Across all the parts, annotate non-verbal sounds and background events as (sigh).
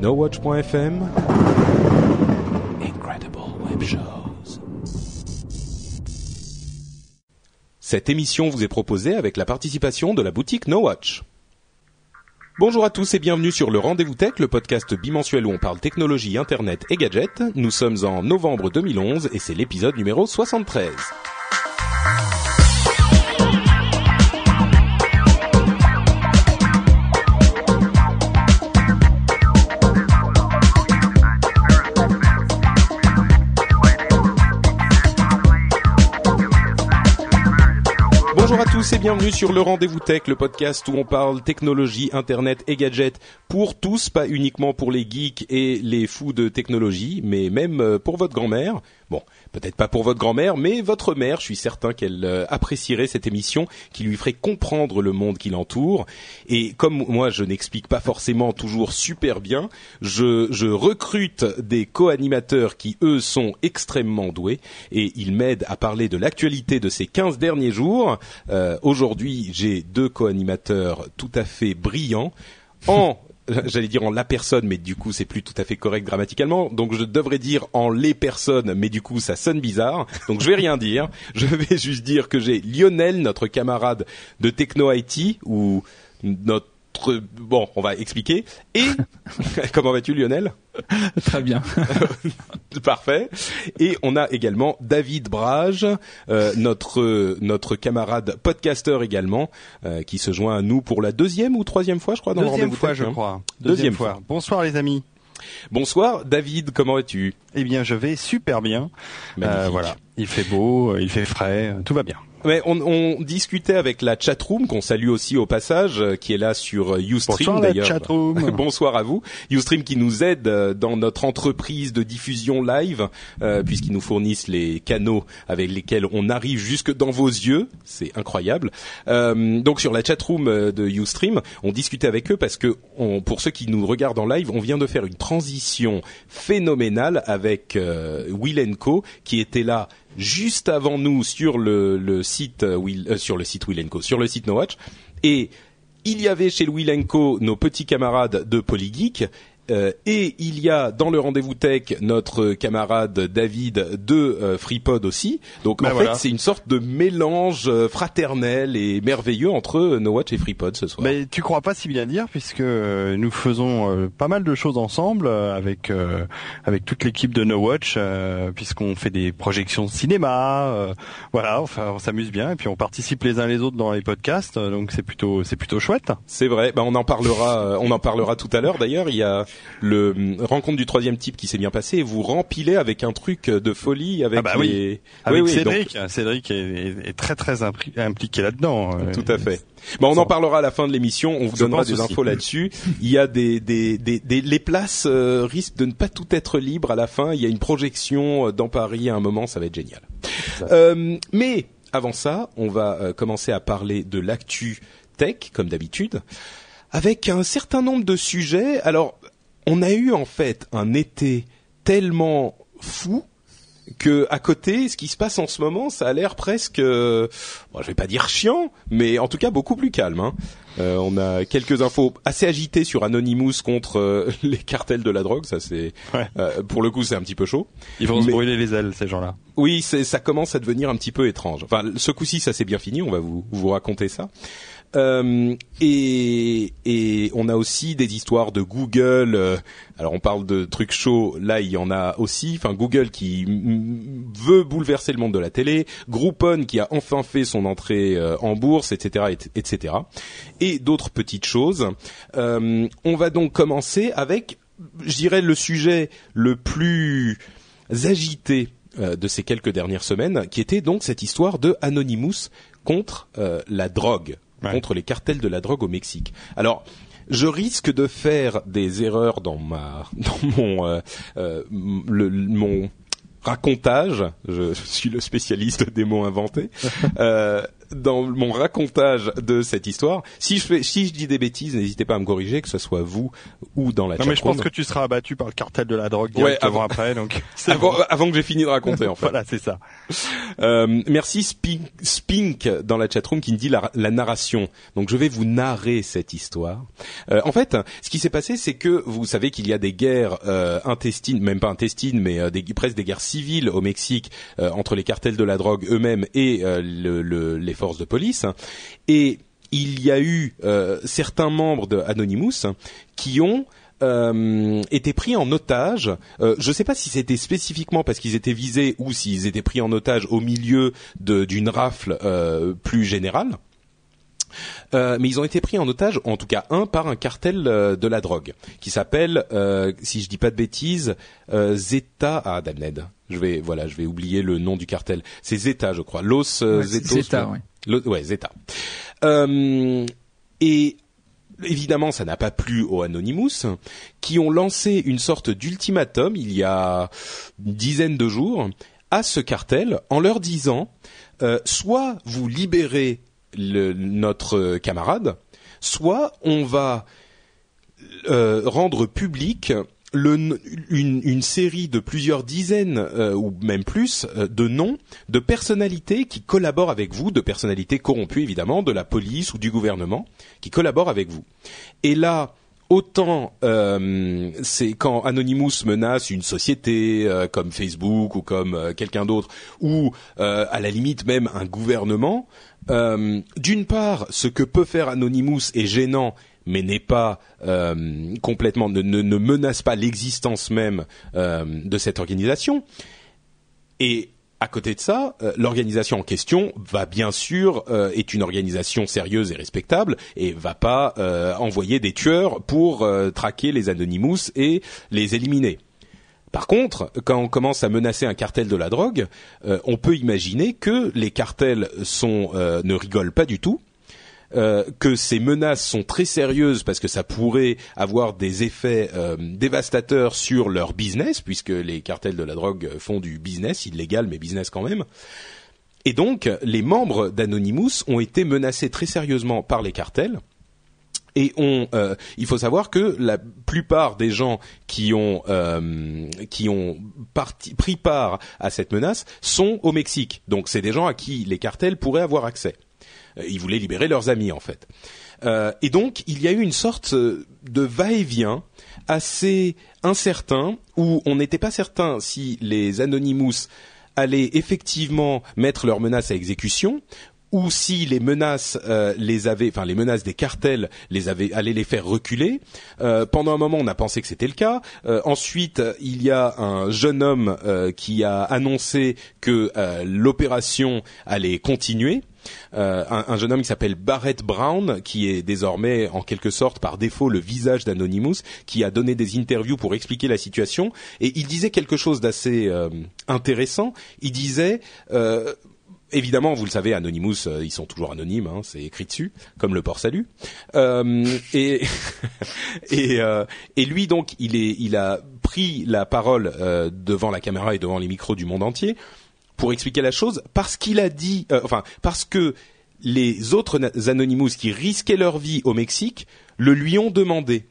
NoWatch.fm Incredible Web Shows Cette émission vous est proposée avec la participation de la boutique NoWatch. Bonjour à tous et bienvenue sur le Rendez-vous Tech, le podcast bimensuel où on parle technologie, internet et gadgets. Nous sommes en novembre 2011 et c'est l'épisode numéro 73. Tous et bienvenue sur le Rendez-vous Tech, le podcast où on parle technologie, internet et gadgets pour tous, pas uniquement pour les geeks et les fous de technologie, mais même euh, pour votre grand-mère. Bon, peut-être pas pour votre grand-mère, mais votre mère, je suis certain qu'elle euh, apprécierait cette émission, qui lui ferait comprendre le monde qui l'entoure. Et comme moi, je n'explique pas forcément toujours super bien, je, je recrute des co-animateurs qui, eux, sont extrêmement doués, et ils m'aident à parler de l'actualité de ces 15 derniers jours. Euh, Aujourd'hui, j'ai deux co-animateurs tout à fait brillants. En (laughs) (laughs) j'allais dire en la personne, mais du coup c'est plus tout à fait correct grammaticalement. Donc je devrais dire en les personnes, mais du coup ça sonne bizarre. Donc je vais rien dire. (laughs) Je vais juste dire que j'ai Lionel, notre camarade de Techno IT, ou notre bon, on va expliquer. Et (laughs) comment vas-tu, Lionel? Très bien. (laughs) Parfait. Et on a également David Brage, euh, notre notre camarade podcasteur également, euh, qui se joint à nous pour la deuxième ou troisième fois, je crois, dans deuxième le fois, Tech, je hein. crois. Deuxième fois. Bonsoir les amis. Bonsoir, David. Comment vas-tu? Eh bien, je vais super bien. Magnifique. Euh, voilà. Il fait beau, il fait frais, tout va bien. On, on discutait avec la chatroom qu'on salue aussi au passage, euh, qui est là sur euh, Ustream Bonsoir la d'ailleurs. chatroom. (laughs) Bonsoir à vous. Ustream qui nous aide euh, dans notre entreprise de diffusion live, euh, puisqu'ils nous fournissent les canaux avec lesquels on arrive jusque dans vos yeux. C'est incroyable. Euh, donc sur la chatroom euh, de Ustream, on discutait avec eux parce que on, pour ceux qui nous regardent en live, on vient de faire une transition phénoménale avec euh, Will Co qui était là juste avant nous sur le, site euh, Will, euh, sur le site Will Co, sur le site No Watch et il y avait chez Will Co nos petits camarades de Polygeek euh, et il y a dans le rendez-vous tech notre camarade David de euh, FreePod aussi. Donc Ben en voilà. fait c'est une sorte de mélange euh, fraternel et merveilleux entre No Watch et FreePod ce soir. Mais tu crois pas si bien dire puisque nous faisons pas mal de choses ensemble avec euh, avec toute l'équipe de No Watch euh, puisqu'on fait des projections de cinéma, euh, voilà, enfin on s'amuse bien et puis on participe les uns les autres dans les podcasts donc c'est plutôt c'est plutôt chouette. C'est vrai. Bah, on en parlera. on en parlera tout à l'heure. D'ailleurs, il y a le hum, rencontre du troisième type qui s'est bien passé. Vous rempilez avec un truc de folie avec Ah bah les. Avec Oui, oui, donc- Cédric, Cédric est, très très impliqué là-dedans. euh, Tout à fait. Bon, on en parlera à la fin de l'émission. On vous Je donnera des aussi. infos là-dessus. Il y a des, des, des, des- les places euh, risquent de ne pas tout être libres à la fin. Il y a une projection euh, dans Paris à un moment. Ça va être génial. Euh, mais avant ça, on va euh, commencer à parler de l'actu tech comme d'habitude, avec un certain nombre de sujets. Alors, on a eu en fait un été tellement fou que à côté, ce qui se passe en ce moment, ça a l'air presque, euh, bon, je vais pas dire chiant, mais en tout cas beaucoup plus calme. hein. Euh, on a quelques infos assez agitées sur Anonymous contre euh, (laughs) les cartels de la drogue. Ça c'est, Ouais. euh, pour le coup, c'est un petit peu chaud. Ils vont se brûler les ailes ces gens-là. Oui, ça commence à devenir un petit peu étrange. Enfin, ce coup-ci, ça s'est bien fini. On va vous, vous raconter ça. Euh, et, on a aussi des histoires de Google. euh, alors on parle de trucs chauds. Là, il y en a aussi. Enfin, Google qui veut bouleverser le monde de la télé. Groupon qui a enfin fait son entrée euh, en bourse, etc., et- etc. Et d'autres petites choses. On va donc commencer avec, je dirais, le sujet le plus agité de ces quelques dernières semaines, qui était donc cette histoire de Anonymous contre la drogue contre les cartels de la drogue au Mexique. Alors, je risque de faire des erreurs dans ma (laughs) dans mon euh, euh, le, mon racontage. Je suis le spécialiste des mots inventés. (laughs) Euh, dans mon racontage de cette histoire. Si je fais, si je dis des bêtises, n'hésitez pas à me corriger, que ce soit vous ou dans la. Non mais je pense que tu seras abattu par le cartel de la drogue directement avant, après, donc. (laughs) Avant, avant, que j'ai fini de raconter en (laughs) fait. voilà, c'est ça. Euh, merci Spink, Spink dans la chatroom qui me dit la, la, narration. Donc je vais vous narrer cette histoire. Euh, en fait, ce qui s'est passé, c'est que vous savez qu'il y a des guerres euh, intestines, même pas intestines, mais euh, des, presque des guerres civiles au Mexique euh, entre les cartels de la drogue eux-mêmes et le, le, les forces de police. Et il y a eu euh, certains membres de Anonymous qui ont euh, été pris en otage. Euh, je ne sais pas si c'était spécifiquement parce qu'ils étaient visés ou s'ils étaient pris en otage au milieu d'une rafle plus générale. Mais ils ont été pris en otage, en tout cas un, par un cartel de la drogue qui s'appelle, si je dis pas de bêtises, Zeta. Ah, Damned. Je vais, voilà, je vais oublier le nom du cartel. C'est Zeta, je crois. Los Zetos. Zeta, ouais, Zeta. Euh, et évidemment, ça n'a pas plu aux Anonymous, qui ont lancé une sorte d'ultimatum il y a une dizaine de jours à ce cartel en leur disant euh, soit vous libérez notre camarade, soit on va euh, rendre public une, série de plusieurs dizaines euh, ou même plus euh, de noms de personnalités qui collaborent avec vous, de personnalités corrompues évidemment, de la police ou du gouvernement, qui collaborent avec vous. Et là, autant euh, c'est quand Anonymous menace une société comme Facebook ou comme quelqu'un d'autre, ou à la limite même un gouvernement, d'une part, ce que peut faire Anonymous est gênant mais n'est pas euh, complètement ne, ne, menace pas l'existence même euh, de cette organisation. Et à côté de ça, euh, l'organisation en question va bien sûr est une organisation sérieuse et respectable et va pas envoyer des tueurs pour traquer les Anonymous et les éliminer. Par contre, quand on commence à menacer un cartel de la drogue, on peut imaginer que les cartels ne rigolent pas du tout euh, que ces menaces sont très sérieuses parce que ça pourrait avoir des effets euh, dévastateurs sur leur business, puisque les cartels de la drogue font du business, illégal mais business quand même. Et donc, les membres d'Anonymous ont été menacés très sérieusement par les cartels. Et euh, il faut savoir que la plupart des gens qui ont qui ont pris part à cette menace sont au Mexique. Donc c'est des gens à qui les cartels pourraient avoir accès. Euh, ils voulaient libérer leurs amis en fait. Euh, et donc il y a eu une sorte euh, de va-et-vient assez incertain où on n'était pas certain si les Anonymous allaient effectivement mettre leurs menaces à exécution ou si les menaces les avaient, enfin les menaces des cartels les avaient, allaient les faire reculer. pendant un moment, on a pensé que c'était le cas. ensuite, il y a un jeune homme qui a annoncé que l'opération allait continuer. Euh, un, jeune homme qui s'appelle Barrett Brown, qui est désormais en quelque sorte par défaut le visage d'Anonymous, qui a donné des interviews pour expliquer la situation, et il disait quelque chose d'assez euh, intéressant. Il disait euh, Évidemment, vous le savez, Anonymous, ils sont toujours anonymes, hein, c'est écrit dessus, comme le port salut. et (laughs) et, et lui donc, il est, il a pris la parole devant la caméra et devant les micros du monde entier pour expliquer la chose parce qu'il a dit, euh, enfin parce que les autres Anonymous qui risquaient leur vie au Mexique le lui ont demandé.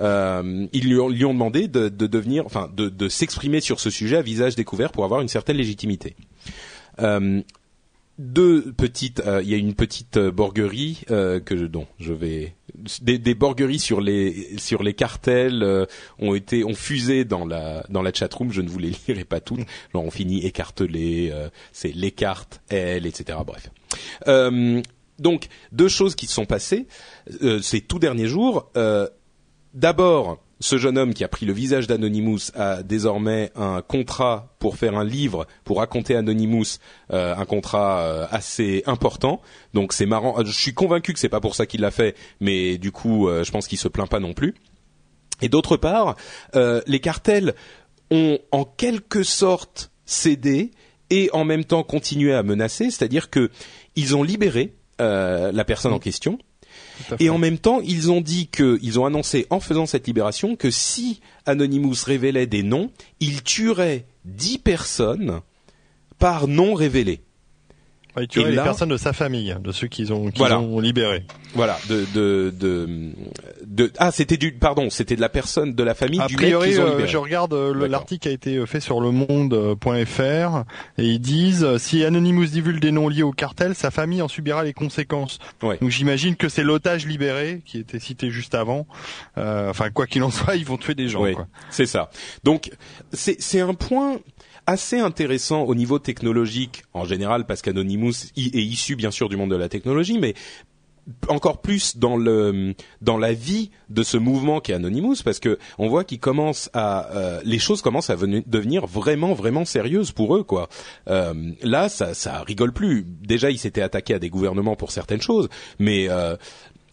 Euh, ils lui ont, demandé de, de devenir, enfin, de, de s'exprimer sur ce sujet à visage découvert pour avoir une certaine légitimité. Euh, deux petites, euh, il y a une petite euh, borguerie euh, que je, dont je vais des, des borgueries sur les sur les cartels ont été ont fusé dans la dans la chatroom. Je ne vous les (laughs) lirai pas toutes. Genre on finit écartelé, c'est les cartes, elles, etc. Bref. donc deux choses qui se sont passées ces tout derniers jours. D'abord, ce jeune homme qui a pris le visage d'Anonymous a désormais un contrat pour faire un livre pour raconter Anonymous, euh, un contrat euh, assez important. Donc c'est marrant. Je suis convaincu que c'est pas pour ça qu'il l'a fait, mais du coup, euh, je pense qu'il se plaint pas non plus. Et d'autre part, les cartels ont en quelque sorte cédé et en même temps continué à menacer, c'est-à-dire que ils ont libéré la personne en question. Et en même temps, ils ont dit que, ils ont annoncé en faisant cette libération que si Anonymous révélait des noms, il tuerait dix personnes par nom révélé. Il tuerait les personnes de sa famille, de ceux qu'ils ont, qu'ils ont libérés. Voilà, de de de, de ah c'était du pardon, c'était de la personne de la famille a du priori, mec ont euh, libéré. je regarde euh, l'article qui a été fait sur le monde.fr et ils disent euh, si Anonymous divulgue des noms liés au cartel, sa famille en subira les conséquences. Ouais. Donc j'imagine que c'est l'otage libéré qui était cité juste avant. Euh, enfin quoi qu'il en soit, (laughs) ils vont tuer des gens. Oui, quoi. c'est ça. Donc c'est c'est un point assez intéressant au niveau technologique en général parce qu'Anonymous est issu bien sûr du monde de la technologie, mais encore plus dans le dans la vie de ce mouvement qui est Anonymous parce que on voit qu'ils commencent à euh, les choses commencent à venir, devenir vraiment vraiment sérieuses pour eux quoi. Euh, là ça ça rigole plus. Déjà ils s'étaient attaqués à des gouvernements pour certaines choses, mais euh,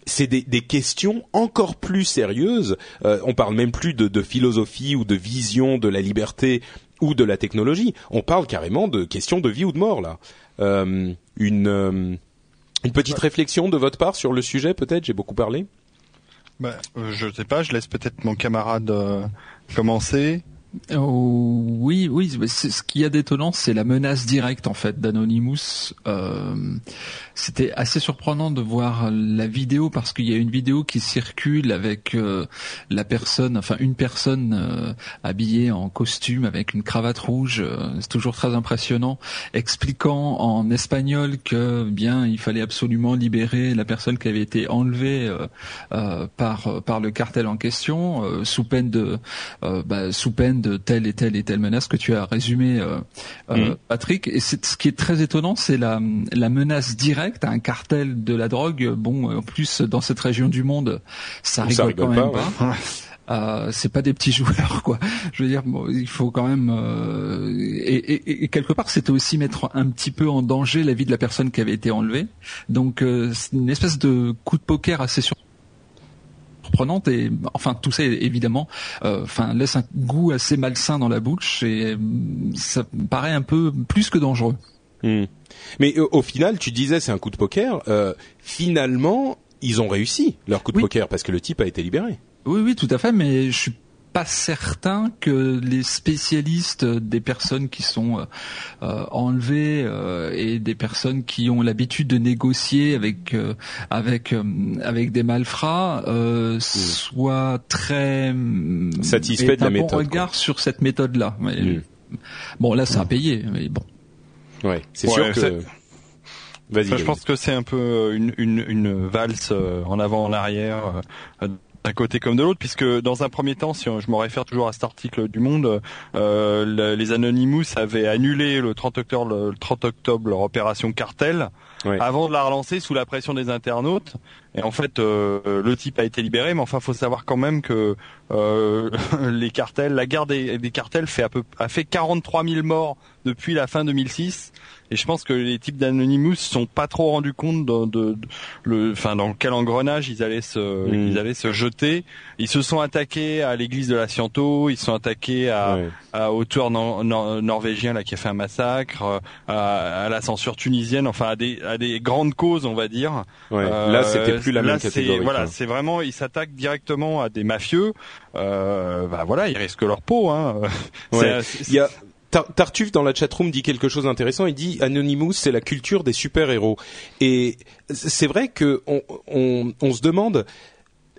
c'est des, des, questions encore plus sérieuses. Euh, on parle même plus de, de, philosophie ou de vision de la liberté ou de la technologie. On parle carrément de questions de vie ou de mort là. Euh, une euh, une petite réflexion de votre part sur le sujet, peut-être? J'ai beaucoup parlé. Bah, euh, je sais pas. Je laisse peut-être mon camarade euh, commencer. Oh, oui, oui. Ce qu'il y a d'étonnant, c'est la menace directe en fait d'Anonymous. Euh, C'était assez surprenant de voir la vidéo parce qu'il y a une vidéo qui circule avec euh, la personne, enfin une personne habillée en costume avec une cravate rouge. C'est toujours très impressionnant, expliquant en espagnol que bien il fallait absolument libérer la personne qui avait été enlevée par par le cartel en question, sous peine de bah, sous peine de telle et telle et telle menace que tu as résumé, euh, mmh. Patrick. Et ce qui est très étonnant, c'est la, la menace directe à un cartel de la drogue. Bon, en plus dans cette région du monde, ça rigole, ça rigole quand même pas. Ouais. Euh, c'est pas des petits (laughs) joueurs quoi. Je veux dire, bon, il faut quand même euh, et, et, et, quelque part c'était aussi mettre un petit peu en danger la vie de la personne qui avait été enlevée. Donc euh, c'est une espèce de coup de poker assez sur surprenante et enfin tout ça évidemment euh, enfin laisse un goût assez malsain dans la bouche et ça me paraît un peu plus que dangereux. Mmh. Mais au, au, final, tu disais c'est un coup de poker. Euh, finalement, ils ont réussi leur coup de Oui. poker parce que le type a été libéré. Oui oui tout à fait mais je suis pas certain que les spécialistes des personnes qui sont euh, enlevées euh, et des personnes qui ont l'habitude de négocier avec euh, avec avec des malfrats Hmm. soient très Satisfaits aient de la un bon méthode, regard quoi. sur cette méthode là. Mm. Bon là ça a payé mais bon. Ouais, c'est Ouais, sûr que. c'est- Vas-y. Enfin, je pense que c'est un peu une, une, une valse euh, en avant, en arrière, euh, d'un côté comme de l'autre, puisque dans un premier temps, si je me réfère toujours à cet article du Monde, euh, le- les Anonymous avaient annulé le 30 octobre, le 30 octobre leur opération cartel, avant de la relancer sous la pression des internautes. Et en fait, euh, le type a été libéré, mais enfin, faut savoir quand même que euh, (laughs) les cartels, la guerre des, des cartels fait à peu, a fait 43 000 morts depuis la fin 2006. Et je pense que les types d'Anonymous se sont pas trop rendus compte de, de- de- le, enfin dans quel engrenage ils allaient se, Mm. ils allaient se jeter. Ils se sont attaqués à l'église de la Sciento, ils se sont attaqués à, Ouais. à au tueur nor- nor- norvégien là qui a fait un massacre, à, à la censure tunisienne, enfin à des, à des grandes causes on va dire. Ouais. Euh, là, c'était plus la là, même catégorie. Voilà, c'est vraiment ils s'attaquent directement à des mafieux. Euh, bah voilà, ils risquent leur peau. Hein. (laughs) Ouais. Tartuffe dans la chatroom dit quelque chose d'intéressant. Il dit Anonymous, c'est la culture des super héros. Et c'est vrai que on, on, on se demande.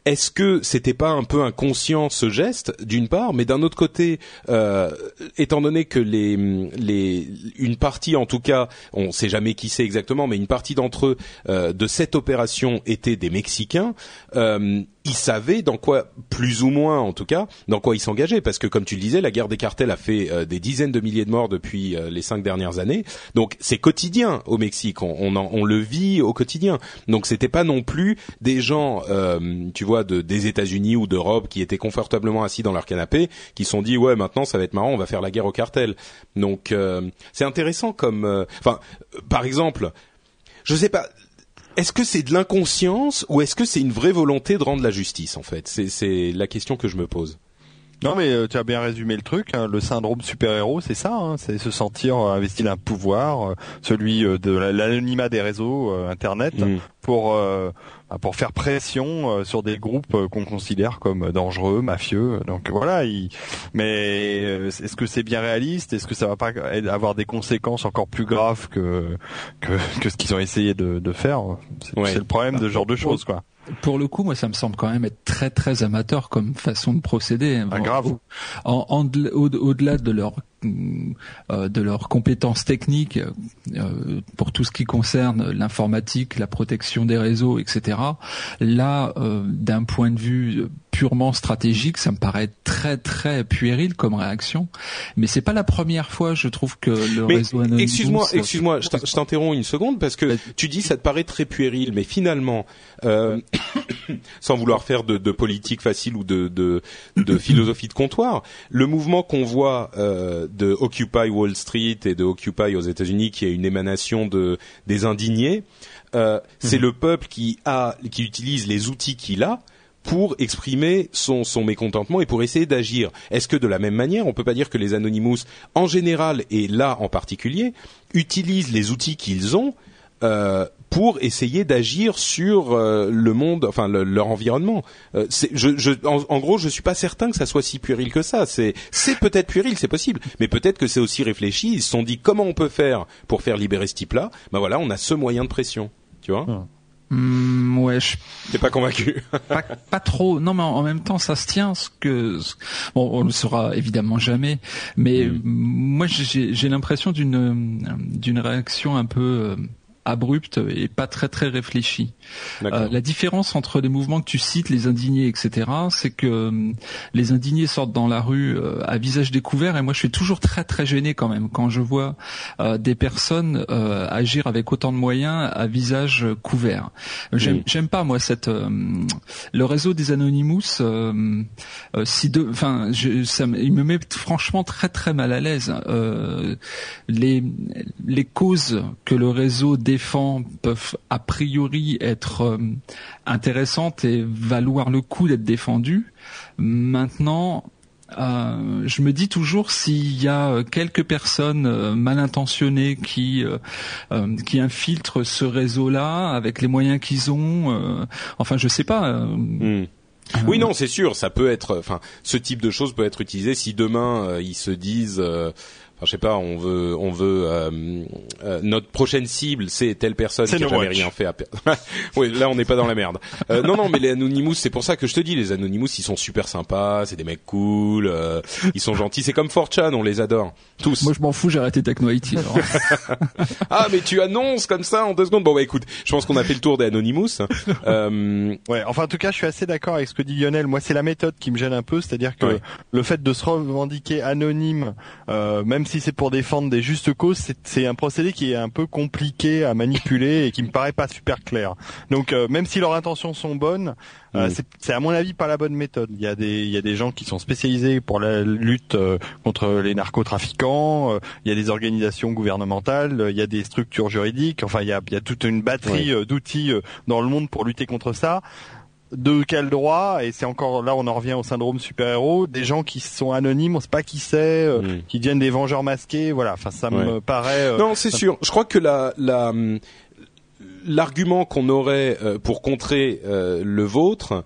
Est-ce que c'était pas un peu inconscient ce geste d'une part, mais d'un autre côté, euh, étant donné que les, les, une partie en tout cas, on sait jamais qui c'est exactement, mais une partie d'entre eux euh, de cette opération étaient des Mexicains, euh, ils savaient dans quoi, plus ou moins en tout cas, dans quoi ils s'engageaient, parce que comme tu le disais, la guerre des cartels a fait euh, des dizaines de milliers de morts depuis euh, les cinq dernières années, donc c'est quotidien au Mexique, on, on, en- on le vit au quotidien, donc c'était pas non plus des gens, euh, tu vois, de, des États-Unis ou d'Europe qui étaient confortablement assis dans leur canapé, qui sont dit ouais maintenant ça va être marrant, on va faire la guerre au cartel, donc euh, c'est intéressant comme, euh, enfin, euh, par exemple, je sais pas. Est-ce que c'est de l'inconscience ou est-ce que c'est une vraie volonté de rendre la justice en fait? C'est c'est la question que je me pose. Non mais euh, tu as bien résumé le truc. Hein. Le syndrome super-héros, c'est ça. Hein. C'est se sentir euh, investi d'un pouvoir, euh, celui de l'anonymat des réseaux Internet, mm. pour pour faire pression sur des groupes qu'on considère comme dangereux, mafieux. Donc voilà. Mais est-ce que c'est bien réaliste? Est-ce que ça va pas avoir des conséquences encore plus graves que que, (laughs) que ce qu'ils ont essayé de, de faire? C'est le problème de ce genre de choses, quoi. Pour le coup, moi, ça me semble quand même être très très amateur comme façon de procéder. Ah, grave. au-delà de leur euh, de leurs compétences techniques euh, pour tout ce qui concerne l'informatique, la protection des réseaux, etc. Là, euh, d'un point de vue purement stratégique, ça me paraît très très puéril comme réaction. Mais c'est pas la première fois, je trouve que le réseau Anonymous. Excuse-moi, excuse-moi, je t'interromps une seconde parce que tu dis ça te paraît très puéril, mais finalement, euh, (coughs) sans vouloir faire de, de, politique facile ou de, de, de philosophie de comptoir, le mouvement qu'on voit euh, de Occupy Wall Street et de Occupy aux États-Unis, qui est une émanation de des indignés, euh, c'est mhm. le peuple qui a qui utilise les outils qu'il a pour exprimer son, son mécontentement et pour essayer d'agir. Est-ce que de la même manière, on peut pas dire que les Anonymous, en général et là en particulier, utilisent les outils qu'ils ont euh, pour essayer d'agir sur euh, le monde, enfin leur environnement. Euh, je, je, en, en, gros, je suis pas certain que ça soit si puéril que ça. C'est, c'est peut-être puéril, c'est possible, mais peut-être que c'est aussi réfléchi. Ils se sont dit comment on peut faire pour faire libérer ce type-là? Ben voilà, on a ce moyen de pression, tu vois? Ah. Mmh, ouais, je... T'es pas convaincu? (laughs) Pas, pas, trop. Non, mais en, même temps, ça se tient. Ce que bon, on le saura évidemment jamais. Mais mmh. moi, j'ai l'impression d'une d'une réaction un peu euh, abrupte et pas très très réfléchie. Euh, la différence entre les mouvements que tu cites, les indignés, etc., c'est que euh, les indignés sortent dans la rue euh, à visage découvert et moi je suis toujours très très gêné quand même quand je vois des personnes agir avec autant de moyens à visage couvert. J'aime j'aime pas moi cette le réseau des Anonymous. si de, enfin, il me met franchement très très mal à l'aise. les les causes que le réseau défend peuvent a priori être euh, intéressantes et valoir le coup d'être défendues. Maintenant, euh, je me dis toujours s'il y a quelques personnes euh, mal intentionnées qui qui infiltrent ce réseau-là avec les moyens qu'ils ont. enfin, je sais pas. Hmm. Oui, non, c'est sûr, ça peut être. Enfin, ce type de choses peut être utilisé si demain ils se disent je sais pas, on veut, on veut euh, euh, notre prochaine cible, c'est telle personne qui n'a jamais rien fait. À... (laughs) oui, là on n'est pas dans la merde. Euh, non, non, mais les Anonymous, c'est pour ça que je te dis, les Anonymous, ils sont super sympas, c'est des mecs cool, ils sont gentils, c'est comme 4 on les adore tous. Moi je m'en fous, j'ai arrêté Techno IT. (laughs) ah, mais tu annonces comme ça en deux secondes. Bon bah écoute, je pense qu'on a fait le tour des Anonymous. Ouais, enfin en tout cas, je suis assez d'accord avec ce que dit Lionel. Moi, c'est la méthode qui me gêne un peu, c'est-à-dire que le fait de se revendiquer anonyme, même même si c'est pour défendre des justes causes, c'est un procédé qui est un peu compliqué à manipuler et qui me paraît pas super clair. Donc euh, même si leurs intentions sont bonnes, euh, c'est à mon avis pas la bonne méthode. Il y a des il y a des gens qui sont spécialisés pour la lutte euh, contre les narcotrafiquants, il y a des organisations gouvernementales, il y a des structures juridiques, enfin il y a, il y a toute une batterie d'outils dans le monde pour lutter contre ça de quel droit et c'est encore là on en revient au syndrome super héros des gens qui sont anonymes on sait pas qui c'est euh, mm. qui deviennent des vengeurs masqués voilà enfin ça me paraît euh, non c'est sûr je crois que la la l'argument qu'on aurait euh, pour contrer le vôtre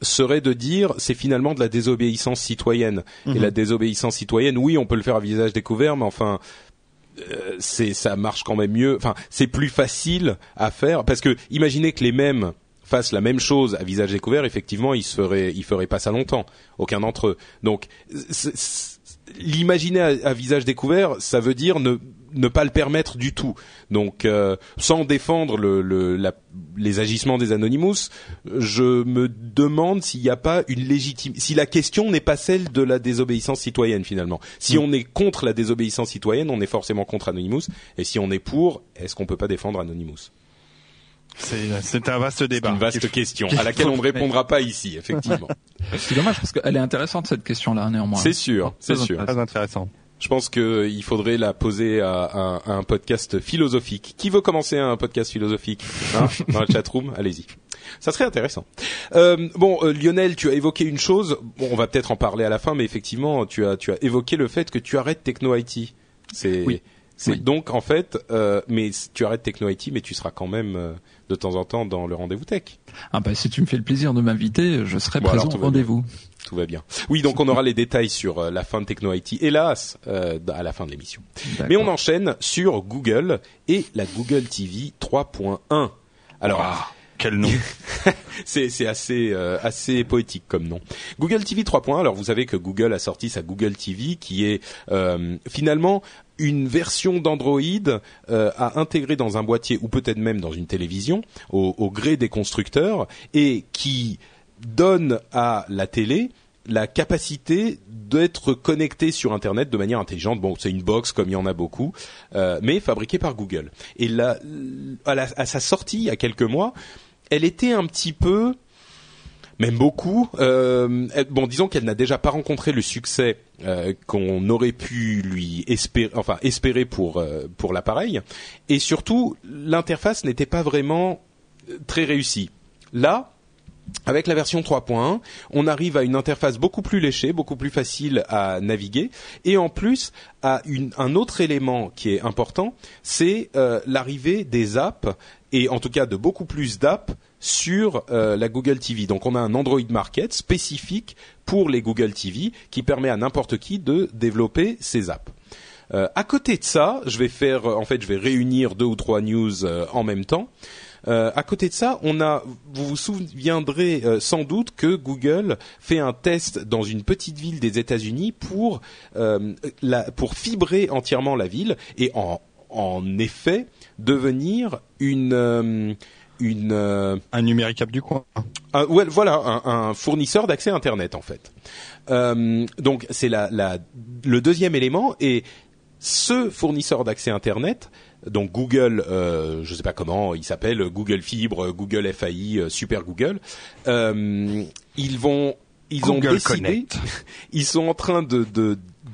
serait de dire c'est finalement de la désobéissance citoyenne et mhm. la désobéissance citoyenne oui on peut le faire à visage découvert mais enfin c'est ça marche quand même mieux enfin c'est plus facile à faire parce que imaginez que les mêmes fassent la même chose à visage découvert, effectivement, ils feraient, ils feraient pas ça longtemps. Aucun d'entre eux. Donc, l'imaginer à, visage découvert, ça veut dire ne ne pas le permettre du tout. Donc, euh, sans défendre le, le, les agissements des Anonymous, je me demande s'il n'y a pas une légitime, si la question n'est pas celle de la désobéissance citoyenne finalement. Si mm. on est contre la désobéissance citoyenne, on est forcément contre Anonymous, et si on est pour, est-ce qu'on peut pas défendre Anonymous? C'est un vaste débat. Une vaste question à laquelle on ne répondra pas ici, effectivement. (laughs) c'est dommage parce qu'elle est intéressante cette question-là néanmoins. C'est sûr, c'est sûr. Très intéressant. Je pense qu'il faudrait la poser à, un podcast philosophique. Qui veut commencer un podcast philosophique hein, (laughs) dans la chatroom? Allez-y. Ça serait intéressant. Euh, bon, euh, Lionel, tu as évoqué une chose. Bon, on va peut-être en parler à la fin, mais effectivement, tu as tu as évoqué le fait que tu arrêtes Techno IT. C'est oui. C'est donc en fait, euh, mais tu arrêtes Techno IT, mais tu seras quand même euh, de temps en temps dans le rendez-vous tech. Ah bah si tu me fais le plaisir de m'inviter, je serai présent au rendez-vous. Tout va bien. Oui, donc on aura les détails sur euh, la fin de Techno IT, hélas, euh, à la fin de l'émission. Mais on enchaîne sur Google et la Google TV 3.1. Alors. Quel nom (laughs) C'est assez euh, assez poétique comme nom. Google TV 3.1. Alors vous savez que Google a sorti sa Google TV qui est euh, finalement une version d'Android euh, à intégrer dans un boîtier ou peut-être même dans une télévision au, au gré des constructeurs et qui donne à la télé la capacité d'être connecté sur Internet de manière intelligente. Bon, c'est une box comme il y en a beaucoup, euh, mais fabriquée par Google. Et là, à, la, à, sa sortie il y a quelques mois, elle était un petit peu, même beaucoup. Euh, bon, disons qu'elle n'a déjà pas rencontré le succès euh, qu'on aurait pu lui espérer, espérer pour euh, pour l'appareil. Et surtout, l'interface n'était pas vraiment très réussie. Là, avec la version 3.1, on arrive à une interface beaucoup plus léchée, beaucoup plus facile à naviguer, et en plus à un autre élément qui est important, c'est l'arrivée des apps et en tout cas de beaucoup plus d'apps sur euh, la Google TV. Donc on a un Android Market spécifique pour les Google TV qui permet à n'importe qui de développer ses apps. Euh, à côté de ça, je vais faire, en fait, je vais réunir deux ou trois news en même temps. Euh, à côté de ça, on a, vous vous souviendrez euh, sans doute que Google fait un test dans une petite ville des États-Unis pour euh, la, pour fibrer entièrement la ville et en effet devenir une une un numéricable du coin. Un, ouais, voilà, un, un fournisseur d'accès Internet en fait. Euh, donc c'est la, la, le deuxième élément et ce fournisseur d'accès Internet donc Google, euh, je ne sais pas comment il s'appelle, Google Fibre, Google FAI, euh, Super Google, euh, ils vont, ils Google ont décidé, Connect. (laughs) ils sont en train de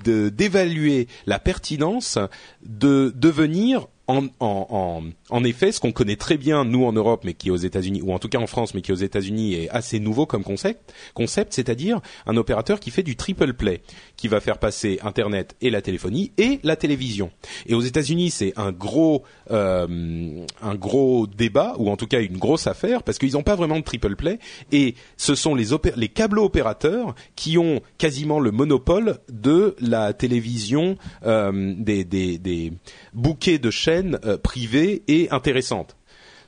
d'évaluer la pertinence de devenir en, effet, ce qu'on connaît très bien nous en Europe, mais qui est aux États-Unis, ou en tout cas en France, mais qui est aux États-Unis est assez nouveau comme concept, concept, c'est-à-dire un opérateur qui fait du triple play, qui va faire passer Internet et la téléphonie et la télévision. Et aux États-Unis, c'est un gros, euh, un gros débat, ou en tout cas une grosse affaire, parce qu'ils n'ont pas vraiment de triple play, et ce sont les, les câbles opérateurs qui ont quasiment le monopole de la télévision, euh, des bouquets de chaînes euh, privée et intéressante.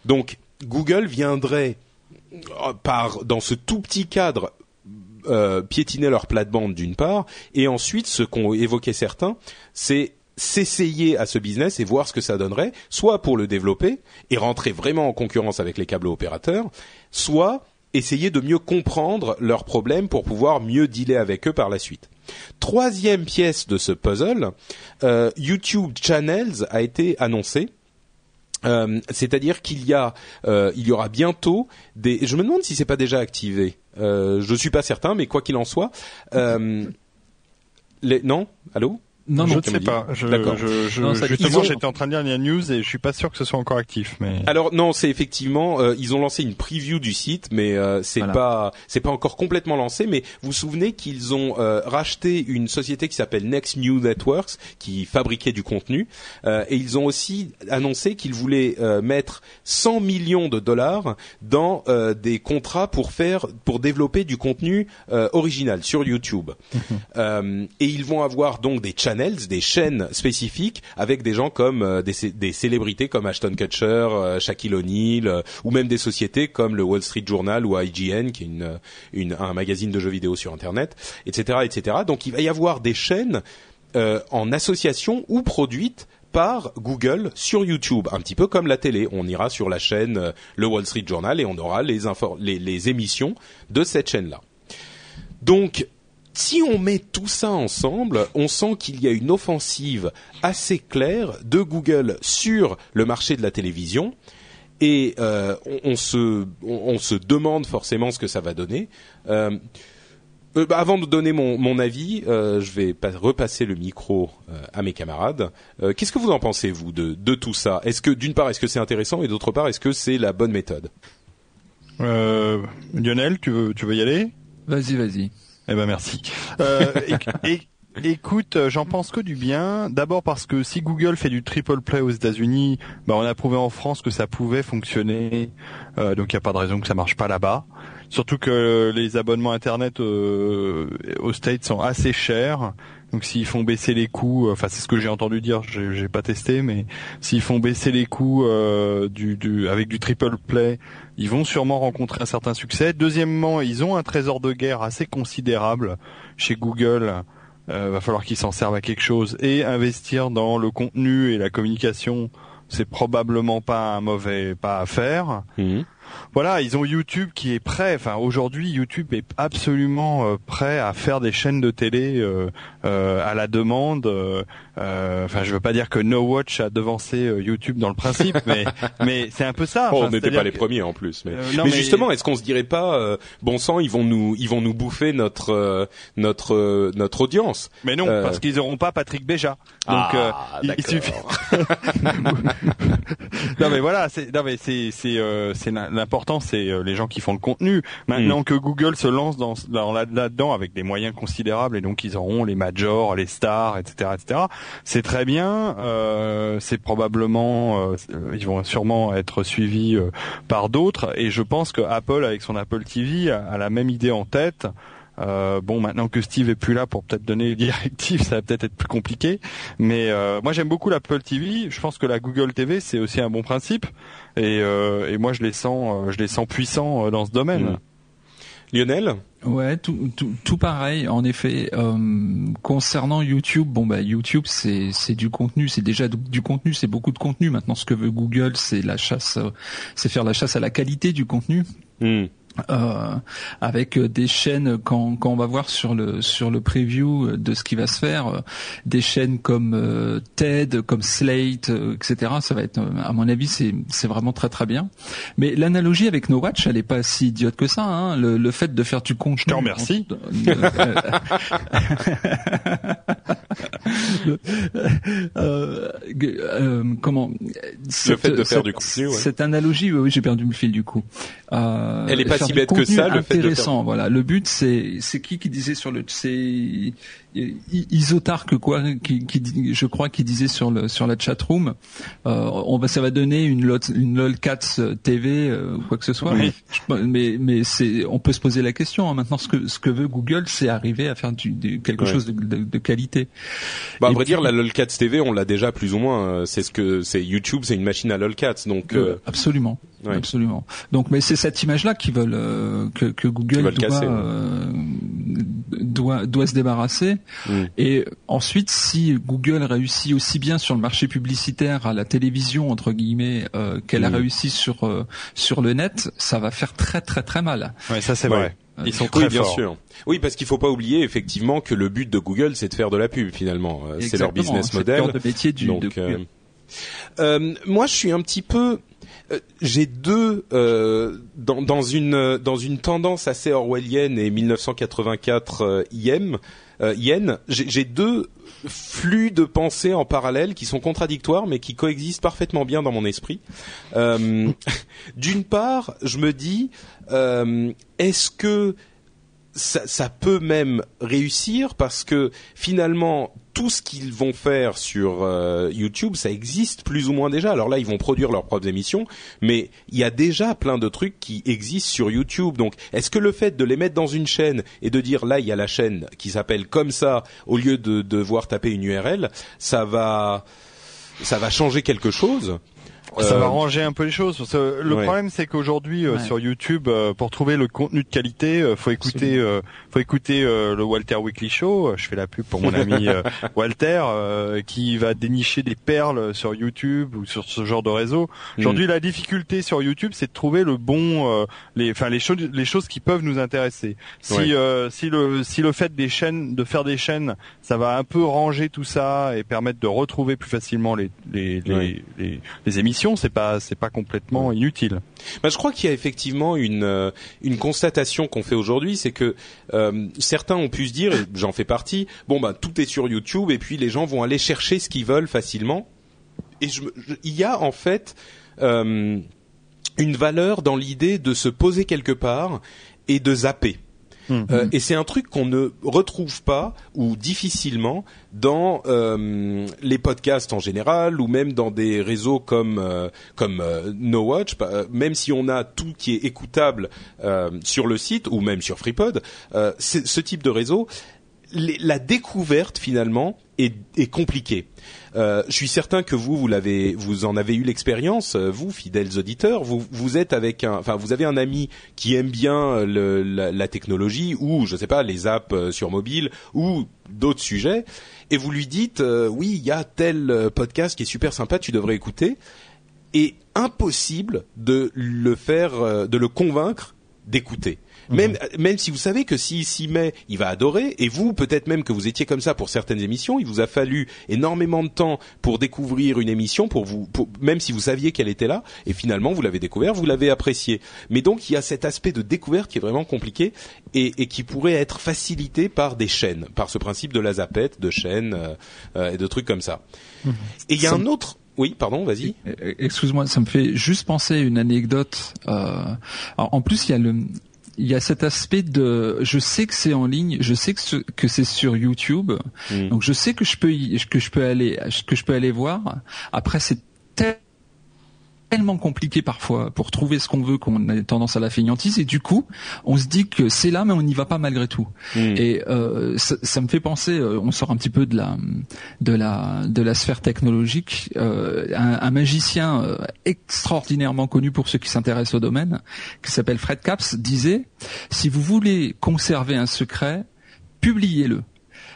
Donc Google viendrait euh, dans ce tout petit cadre euh, piétiner leur plate-bande d'une part et ensuite ce qu'ont évoqué certains, c'est s'essayer à ce business et voir ce que ça donnerait, soit pour le développer et rentrer vraiment en concurrence avec les câbles opérateurs, soit essayer de mieux comprendre leurs problèmes pour pouvoir mieux dealer avec eux par la suite. Troisième pièce de ce puzzle, euh, YouTube Channels a été annoncé. Euh, c'est-à-dire qu'il y a, euh, il y aura bientôt des. Je me demande si c'est pas déjà activé. Euh, je suis pas certain, mais quoi qu'il en soit, non, allô? Non, je non, ne sais pas. Je, je, je, Non, ça- justement, ont- j'étais en train de lire la news et je suis pas sûr que ce soit encore actif. Mais Alors non, c'est effectivement euh, ils ont lancé une preview du site, mais euh, c'est Voilà. pas c'est pas encore complètement lancé. Mais vous vous souvenez qu'ils ont euh, racheté une société qui s'appelle Next New Networks qui fabriquait du contenu euh, et ils ont aussi annoncé qu'ils voulaient euh, mettre 100 millions de dollars dans euh, des contrats pour faire pour développer du contenu euh, original sur YouTube. Euh, et ils vont avoir donc des channels, des chaînes spécifiques avec des gens comme euh, des, cé- des célébrités comme Ashton Kutcher, euh, Shaquille O'Neal, euh, ou même des sociétés comme le Wall Street Journal ou IGN, qui est un magazine de jeux vidéo sur Internet, etc., etc. Donc il va y avoir des chaînes en association ou produites par Google sur YouTube, un petit peu comme la télé. On ira sur la chaîne le Wall Street Journal et on aura les, les émissions de cette chaîne-là. Donc, si on met tout ça ensemble, on sent qu'il y a une offensive assez claire de Google sur le marché de la télévision. Et euh, on, on se, on, on se demande forcément ce que ça va donner. Euh, Euh, bah, avant de donner mon, mon avis, euh, je vais repasser le micro euh, à mes camarades. Qu'est-ce que vous en pensez vous de, de tout ça? Est-ce que d'une part est-ce que c'est intéressant et d'autre part est-ce que c'est la bonne méthode? Lionel, tu veux tu veux y aller? Vas-y, vas-y. Eh ben merci. et, Écoute, j'en pense que du bien. D'abord parce que si Google fait du triple play aux États-Unis, bah on a prouvé en France que ça pouvait fonctionner. donc il n'y a pas de raison que ça marche pas là-bas. Surtout que les abonnements internet euh, aux States sont assez chers. Donc s'ils font baisser les coûts, euh, enfin c'est ce que j'ai entendu dire, j'ai pas testé, mais s'ils font baisser les coûts euh, avec du triple play, ils vont sûrement rencontrer un certain succès. Deuxièmement, ils ont un trésor de guerre assez considérable chez Google. Euh, va falloir qu'ils s'en servent à quelque chose et investir dans le contenu et la communication. C'est probablement pas un mauvais pas à faire. Mmh voilà, ils ont YouTube qui est prêt. Enfin, aujourd'hui, YouTube est absolument euh, prêt à faire des chaînes de télé euh, euh, à la demande. Enfin, je veux pas dire que No Watch a devancé YouTube dans le principe, mais (laughs) mais c'est un peu ça. Oh, on n'était pas les premiers en plus. Mais, mais, justement, est-ce qu'on se dirait pas, bon sang, ils vont nous ils vont nous bouffer notre notre notre audience Mais non, parce qu'ils auront pas Patrick Béja. Donc ah, il, suffit. (laughs) non mais voilà, c'est non mais c'est c'est c'est l'important c'est euh, les gens qui font le contenu. Maintenant mm. que Google se lance dans, là-dedans avec des moyens considérables et donc ils auront les majors, les stars, etc., etc. C'est très bien. Euh, c'est probablement euh, ils vont sûrement être suivis par d'autres et je pense que Apple avec son Apple TV a la même idée en tête. Euh, bon, maintenant que Steve est plus là pour peut-être donner les directives, (laughs) ça va peut-être être plus compliqué. Mais euh, moi, j'aime beaucoup l'Apple TV. Je pense que la Google TV, c'est aussi un bon principe. Et, euh, et moi, je les sens, je les sens puissants dans ce domaine. Mmh. Lionel? Ouais, tout, tout, tout, pareil. En effet, concernant YouTube, bon bah YouTube c'est c'est du contenu, c'est déjà du, contenu, c'est beaucoup de contenu. Maintenant, ce que veut Google, c'est la chasse, c'est faire la chasse à la qualité du contenu. Mmh. Euh, avec des chaînes quand, quand on va voir sur le sur le preview de ce qui va se faire, euh, des chaînes comme euh, TED, comme Slate, etc. Ça va être, à mon avis, c'est c'est vraiment très très bien. Mais l'analogie avec No Watch, elle est pas si idiote que ça. Hein. Le, le fait de faire du contenu. Je te remercie. (laughs) comment Le fait de faire du contenu. Ouais. Cette analogie, oui, j'ai perdu le fil du coup. elle est pas si bête que ça. Le intéressant, voilà. Le but, c'est c'est qui qui disait sur le, c'est Isotarque quoi, qui, qui, je crois, qui disait sur le sur la chat room, euh, on va, ça va donner une lol, une lolcats TV euh, ou quoi que ce soit. Mais mais c'est, on peut se poser la question. Hein. Maintenant, ce que ce que veut Google, c'est arriver à faire du, quelque chose de, de, de, qualité. Bah, à vrai dire, la lolcats TV, on l'a déjà plus ou moins. Euh, c'est ce que c'est YouTube, c'est une machine à lolcats, donc. Euh, absolument. Absolument. Donc, mais c'est cette image-là qu'ils veulent euh, que, que, Google doit, euh, doit, doit se débarrasser. Mm. Et ensuite, si Google réussit aussi bien sur le marché publicitaire à la télévision entre guillemets euh, qu'elle a mm. réussi sur euh, sur le net, ça va faire très très très mal. Ouais, ça c'est vrai. Ils sont très oui, bien sûr. Oui, parce qu'il faut pas oublier effectivement que le but de Google, c'est de faire de la pub finalement. C'est leur business model. C'est le métier du. Donc, euh, moi, je suis un petit peu euh, j'ai deux euh, dans, une dans une tendance assez orwellienne et 1984 euh, IM yen. J'ai deux flux de pensée en parallèle qui sont contradictoires mais qui coexistent parfaitement bien dans mon esprit. (laughs) D'une part, je me dis est-ce que ça, ça, peut même réussir parce que finalement tout ce qu'ils vont faire sur euh, YouTube, ça existe plus ou moins déjà. Alors là, ils vont produire leurs propres émissions, mais il y a déjà plein de trucs qui existent sur YouTube. Donc, est-ce que le fait de les mettre dans une chaîne et de dire là, il y a la chaîne qui s'appelle comme ça, au lieu de devoir taper une URL, ça va, ça va changer quelque chose ça va euh, ranger un peu les choses. le problème, c'est qu'aujourd'hui euh, sur YouTube, euh, pour trouver le contenu de qualité, faut écouter, faut écouter le Walter Weekly Show. Je fais la pub pour mon ami (laughs) Walter, qui va dénicher des perles sur YouTube ou sur ce genre de réseau. Aujourd'hui, mm. la difficulté sur YouTube, c'est de trouver le bon, les, enfin les choses, les choses qui peuvent nous intéresser. Si si le si le fait des chaînes, de faire des chaînes, ça va un peu ranger tout ça et permettre de retrouver plus facilement les les, les, les émissions émission, c'est pas c'est pas complètement inutile. Bah, je crois qu'il y a effectivement une euh, une constatation qu'on fait aujourd'hui, c'est que euh, certains ont pu se dire, et j'en fais partie, bon bah tout est sur YouTube et puis les gens vont aller chercher ce qu'ils veulent facilement. Et je, il y a en fait euh, une valeur dans l'idée de se poser quelque part et de zapper. Hmm. Euh, et c'est un truc qu'on ne retrouve pas ou difficilement dans euh, les podcasts en général ou même dans des réseaux comme euh, comme euh, No Watch. euh, Même si on a tout qui est écoutable sur le site ou même sur FreePod, ce type de réseau, la découverte finalement est, compliquée. Euh, je suis certain que vous, vous l'avez, vous en avez eu l'expérience, euh, vous, fidèles auditeurs. Vous, vous êtes avec un, enfin, vous avez un ami qui aime bien euh, le, la, la technologie ou, je sais pas, les apps euh, sur mobile ou d'autres sujets, et vous lui dites, euh, oui, il y a tel podcast qui est super sympa, tu devrais écouter. Et impossible de le faire, de le convaincre d'écouter. Même, même si vous savez que s'il s'y met, il va adorer, et vous, peut-être même que vous étiez comme ça pour certaines émissions, il vous a fallu énormément de temps pour découvrir une émission, pour vous, pour- même si vous saviez qu'elle était là, et finalement vous l'avez découvert, vous l'avez apprécié. Mais donc il y a cet aspect de découverte qui est vraiment compliqué et, et qui pourrait être facilité par des chaînes, par ce principe de la zapette, de chaînes euh, euh, et de trucs comme ça. Et il y a Ça un me- autre, oui, pardon, vas-y. Euh, Excuse-moi, ça me fait juste penser à une anecdote. Euh, alors, en plus, il y a le, il y a cet aspect de, je sais que c'est en ligne, je sais que ce- que c'est sur YouTube, Mm. donc je sais que je peux y- que je peux aller que je peux aller voir. Après, c'est tel- tellement compliqué parfois pour trouver ce qu'on veut qu'on a tendance à la fainéantise et du coup on se dit que c'est là mais on n'y va pas malgré tout Mm. et euh, ça, ça me fait penser, euh, on sort un petit peu de la de la de la sphère technologique. euh, un, un magicien extraordinairement connu pour ceux qui s'intéressent au domaine, qui s'appelle Fred Capps, disait si vous voulez conserver un secret, publiez-le.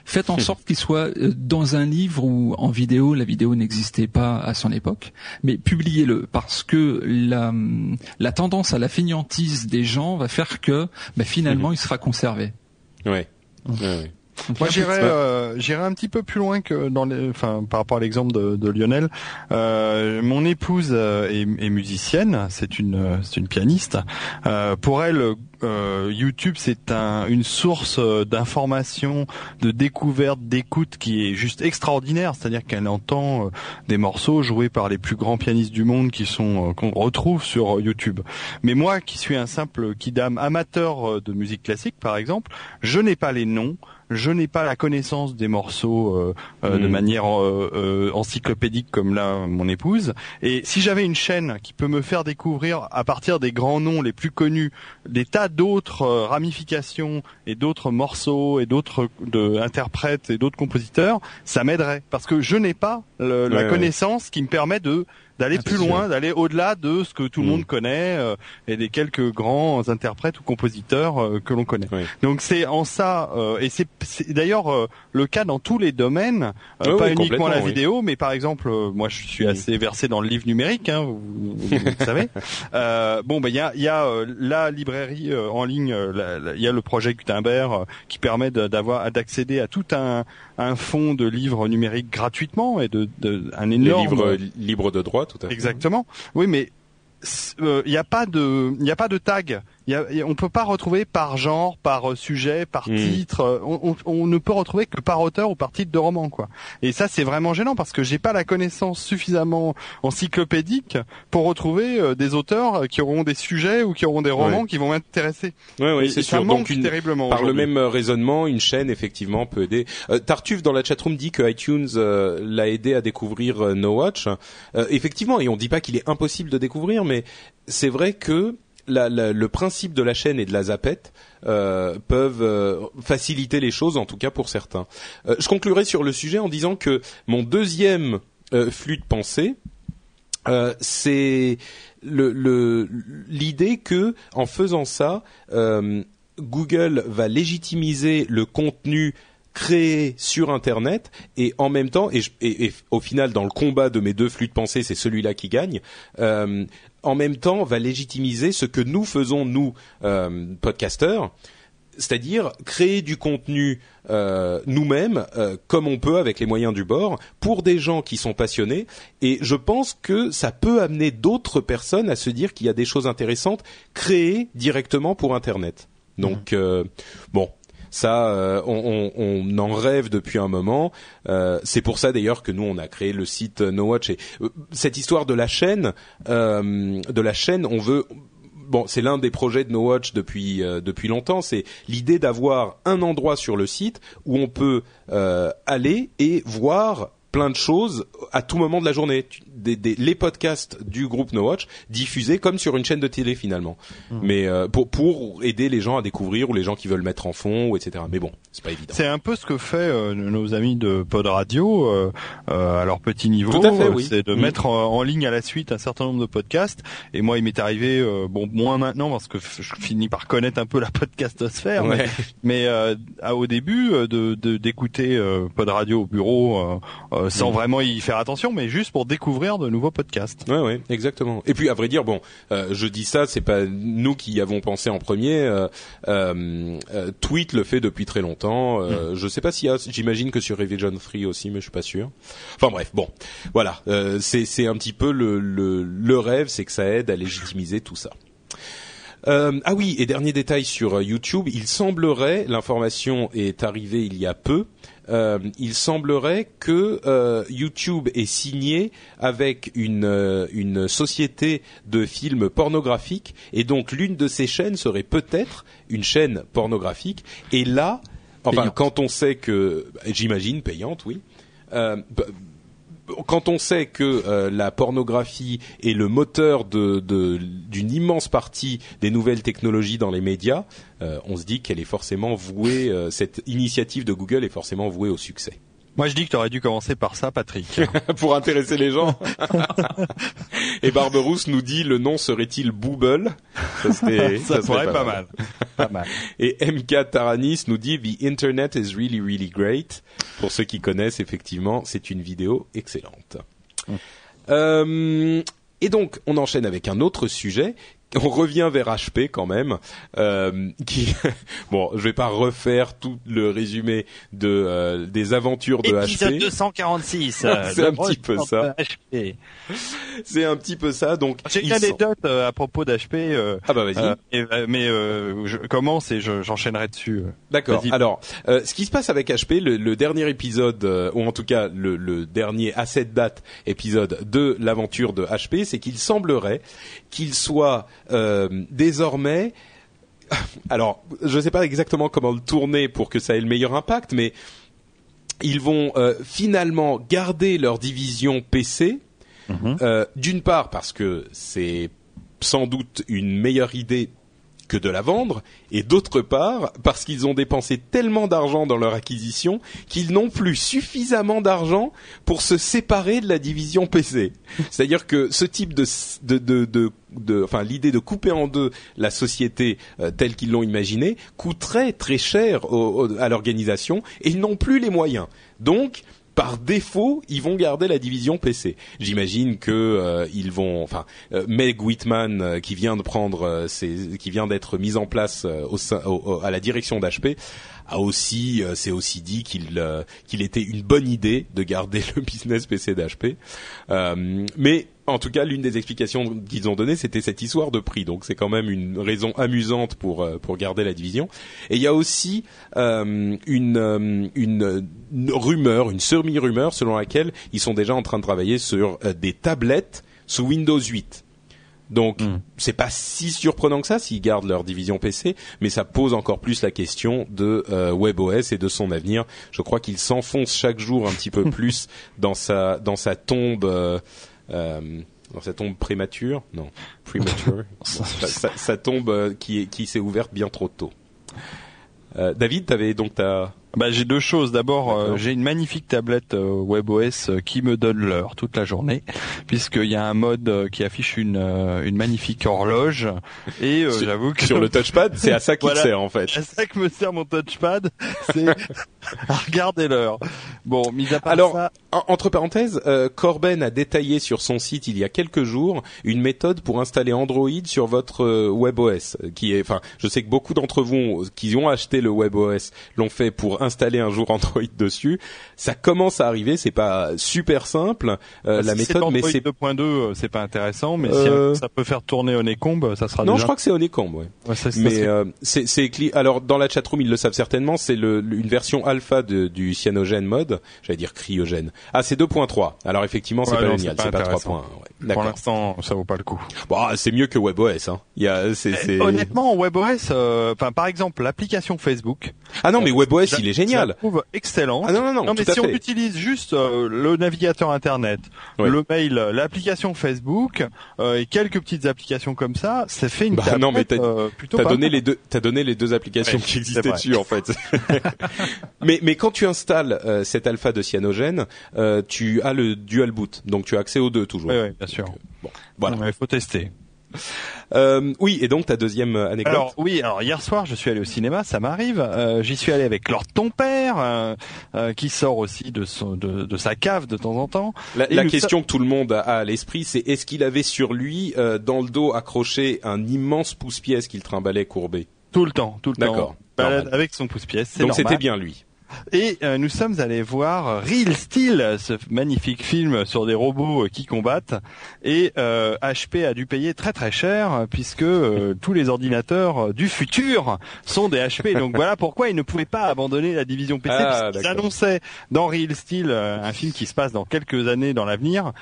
Faites en sorte qu'il soit euh, dans un livre ou en vidéo. La vidéo n'existait pas à son époque, mais publiez-le parce que la, la tendance à la fainéantise des gens va faire que bah, finalement il sera conservé. Ouais. Ouais, ouais. Moi, j'irais, euh, j'irais un petit peu plus loin que dans les, enfin, par rapport à l'exemple de, de Lionel. Euh, mon épouse euh, est, est musicienne, c'est une, euh, c'est une pianiste. Euh, pour elle, euh, YouTube, c'est un, une source euh, d'information, de découverte, d'écoute qui est juste extraordinaire. C'est-à-dire qu'elle entend euh, des morceaux joués par les plus grands pianistes du monde qui sont, qu'on retrouve sur YouTube. Mais moi, qui suis un simple kidam amateur de musique classique, par exemple, je n'ai pas les noms je n'ai pas la connaissance des morceaux euh, euh, de Mm. manière euh, euh, encyclopédique comme là mon épouse. Et si j'avais une chaîne qui peut me faire découvrir à partir des grands noms les plus connus des tas d'autres ramifications et d'autres morceaux et d'autres interprètes et d'autres compositeurs, ça m'aiderait parce que je n'ai pas le- la ouais. connaissance qui me permet de d'aller Ah, plus loin, d'aller au-delà de ce que tout le Mm. monde connaît euh, et des quelques grands interprètes ou compositeurs euh, que l'on connaît. Donc c'est en ça, euh, et c'est d'ailleurs euh, le cas dans tous les domaines, euh, Oui, pas oui, uniquement la vidéo, mais par exemple, euh, moi je suis Mm. assez versé dans le livre numérique, hein, vous, vous- savez. (laughs) Euh, bon, ben il y a, y a euh, la librairie euh, en ligne, il y a le projet Gutenberg euh, qui permet d'avoir d'accéder à tout un, un fonds de livres numériques gratuitement et de, de un Les énorme livres libres de droit, tout à fait. Exactement. Oui, mais il n'y a pas de, il y a pas de tag. Y a, y a- on peut pas retrouver par genre, par euh, sujet, par Hmm. titre. euh, On, on- on ne peut retrouver que par auteur ou par titre de roman, quoi. Et ça, c'est vraiment gênant parce que j'ai pas la connaissance suffisamment encyclopédique pour retrouver euh, des auteurs qui auront des sujets ou qui auront des romans Ouais. qui vont m'intéresser. Ouais, ouais, c'est sûr. Donc une, terriblement. par le même raisonnement, une chaîne effectivement peut aider. Euh, Tartuffe dans la chatroom dit que iTunes euh, l'a aidé à découvrir euh, No Watch. Euh, effectivement, et on dit pas qu'il est impossible de découvrir, mais c'est vrai que le principe de la chaîne et de la zapette euh, peuvent euh, faciliter les choses, en tout cas pour certains. Euh, je conclurai sur le sujet en disant que mon deuxième flux de pensée, c'est le- le- l'idée que en faisant ça, Google va légitimiser le contenu créé sur Internet et en même temps, et, au final dans le combat de mes deux flux de pensée, c'est celui-là qui gagne. En même temps, va légitimiser ce que nous faisons nous, euh, podcasteurs, c'est-à-dire créer du contenu euh, nous-mêmes, euh, comme on peut avec les moyens du bord, pour des gens qui sont passionnés. Et je pense que ça peut amener d'autres personnes à se dire qu'il y a des choses intéressantes créées directement pour Internet. Donc, mmh. bon, ça, on, on, en rêve depuis un moment. Euh, c'est pour ça d'ailleurs que nous on a créé le site No Watch. Et cette histoire de la chaîne, de la chaîne, on veut bon, c'est l'un des projets de No Watch depuis euh, depuis longtemps. C'est l'idée d'avoir un endroit sur le site où on peut euh, aller et voir plein de choses à tout moment de la journée. Des, des, les podcasts du groupe No Watch diffusés comme sur une chaîne de télé finalement, mmh. mais euh, pour pour aider les gens à découvrir ou les gens qui veulent mettre en fond ou etc. Mais bon, c'est pas évident. C'est un peu ce que fait euh, nos amis de Pod Radio euh, à leur petit niveau, oui. c'est de mmh. mettre en, ligne à la suite un certain nombre de podcasts. Et moi, il m'est arrivé, bon moins maintenant parce que je finis par connaître un peu la podcastosphère, ouais. mais, mais au début de d'écouter Pod Radio au bureau euh, sans mm. vraiment y faire attention, mais juste pour découvrir de nouveaux podcasts. Ouais, ouais, exactement. Et puis à vrai dire, bon, euh, je dis ça, c'est pas nous qui y avons pensé en premier. Euh, Tweet le fait depuis très longtemps. Mm. Je sais pas s'il y a, j'imagine que sur Revision 3 aussi, mais je suis pas sûr. Enfin bref, bon, voilà, c'est c'est un petit peu le le, le rêve, c'est que ça aide à légitimiser tout ça. Euh, ah oui, et dernier détail sur YouTube, il semblerait, l'information est arrivée il y a peu, euh, il semblerait que euh, YouTube est signé avec une, euh, une société de films pornographiques et donc l'une de ces chaînes serait peut-être une chaîne pornographique. Et là, enfin, quand on sait que, j'imagine payante, oui quand on sait que euh, la pornographie est le moteur d'une immense partie des nouvelles technologies dans les médias, euh, on se dit qu'elle est forcément vouée, euh, cette initiative de Google est forcément vouée au succès. Moi, je dis que tu aurais dû commencer par ça, Patrick. (laughs) Pour intéresser les gens. (laughs) Et Barberousse nous dit le nom serait-il Booble (laughs) Ça, ça, serait pas, mal. pas, mal. Et MK Taranis nous dit The Internet is really really great. Pour ceux qui connaissent, effectivement, c'est une vidéo excellente. Hum. Euh, et donc, on enchaîne avec un autre sujet on revient vers HP quand même, euh, qui (laughs) bon, je vais pas refaire tout le résumé de euh, des aventures de Épisode HP. (laughs) 246. c'est un petit peu ça. C'est un petit peu ça. Donc j'ai une anecdote euh, à propos d'HP. Euh, ah bah vas-y. mais je commence et j'enchaînerai dessus. D'accord. Alors, ce qui se passe avec HP, le, dernier épisode, ou en tout cas le, le dernier à cette date épisode de l'aventure de HP, c'est qu'il semblerait qu'il soit euh, désormais (laughs) alors, je ne sais pas exactement comment le tourner pour que ça ait le meilleur impact, mais ils vont euh, finalement garder leur division PC. Mhm. Euh, d'une part parce que c'est sans doute une meilleure idée que de la vendre, et d'autre part parce qu'ils ont dépensé tellement d'argent dans leur acquisition qu'ils n'ont plus suffisamment d'argent pour se séparer de la division PC. (laughs) C'est-à-dire que ce type de, de, de, de, enfin l'idée de couper en deux la société euh, telle qu'ils l'ont imaginée coûterait très cher à l'organisation et ils n'ont plus les moyens. Donc par défaut, ils vont garder la division PC. J'imagine que euh, ils vont, enfin, euh, Meg Whitman euh, qui vient de prendre, qui vient d'être mise en place au, à la direction d'HP, aussi, c'est aussi dit qu'il qu'il était une bonne idée de garder (laughs) le business PC d'HP. mais en tout cas, l'une des explications qu'ils ont données, c'était cette histoire de prix. Donc, c'est quand même une raison amusante pour euh, pour garder la division. Et il y a aussi euh, une, euh, une, rumeur, une semi-rumeur, selon laquelle ils sont déjà en train de travailler sur des tablettes sous Windows 8. Donc, hmm. c'est pas si surprenant que ça s'ils gardent leur division PC, mais ça pose encore plus la question de WebOS et de son avenir. Je crois qu'il s'enfonce chaque jour un petit peu (laughs) plus dans sa dans sa tombe euh, ça tombe prémature Non, premature. (laughs) ça, tombe euh, qui, qui s'est ouverte bien trop tôt. Euh, David, tu avais donc ta bah, j'ai deux choses. D'abord, euh, j'ai une magnifique tablette euh, WebOS euh, qui me donne l'heure toute la journée, (laughs) puisqu'il y a un mode qui affiche une, une magnifique horloge. Et j'avoue que sur le (laughs) touchpad, c'est à ça qu'il sert en fait. (laughs) À ça que me sert mon touchpad, c'est à regarder l'heure. Bon, mis à part Alors, ça... entre parenthèses, Corben a détaillé sur son site il y a quelques jours une méthode pour installer Android sur votre WebOS, qui est, enfin, je sais que beaucoup d'entre vous qui ont acheté le WebOS l'ont fait pour installer un jour Android dessus. Ça commence à arriver, c'est pas super simple euh, bah, la méthode, mais c'est 2.2, euh, c'est pas intéressant, mais si euh, ça peut faire tourner Honeycomb, ça sera. Non, je crois que c'est Honeycomb, ouais. ouais ça, mais c'est c'est alors dans la chatroom ils le savent certainement, c'est le, une version alpha de, du cyanogène mode, j'allais dire cryogène. Ah, c'est 2.3. Alors effectivement, c'est pas génial, c'est pas 3. Ouais. Pour l'instant, ça vaut pas le coup. Bon, ah, c'est mieux que WebOS. Hein. Il y a, c'est, Honnêtement, WebOS, enfin par exemple l'application Facebook. Ah non, mais WebOS, il est génial. Je trouve excellent. Ah non non non. non mais si on utilise juste euh, le navigateur internet, le mail, l'application Facebook euh, et quelques petites applications comme ça, ça fait une bah, non mais t'as euh, plutôt t'as donné les deux t'as donné les deux applications qui existaient dessus en fait. (laughs) mais mais quand tu installes euh, cet alpha de cyanogène, tu as le dual boot, donc tu as accès aux deux toujours. Oui, oui bien sûr. Bon, voilà. Il faut tester. Euh, oui, et donc ta deuxième anecdote. Alors oui, alors hier soir je suis allé au cinéma, ça m'arrive. Euh, J'y suis allé avec Lord ton père, euh, euh, qui sort aussi de, son, de, de, sa cave de temps en temps. La, la question que tout le monde a à l'esprit, c'est est-ce qu'il avait sur lui euh, dans le dos accroché un immense pouce-pièce qu'il trimballait courbé? Tout le temps, tout le temps. D'accord. Avec son pouce-pièce. Donc c'était bien lui. Et euh, nous sommes allés voir Real Steel, ce magnifique film sur des robots euh, qui combattent. Et euh, HP a dû payer très très cher puisque tous les ordinateurs du futur sont des HP. (laughs) Donc voilà pourquoi ils ne pouvaient pas abandonner la division PC. Ah, ils annonçaient dans Real Steel, un film qui se passe dans quelques années dans l'avenir,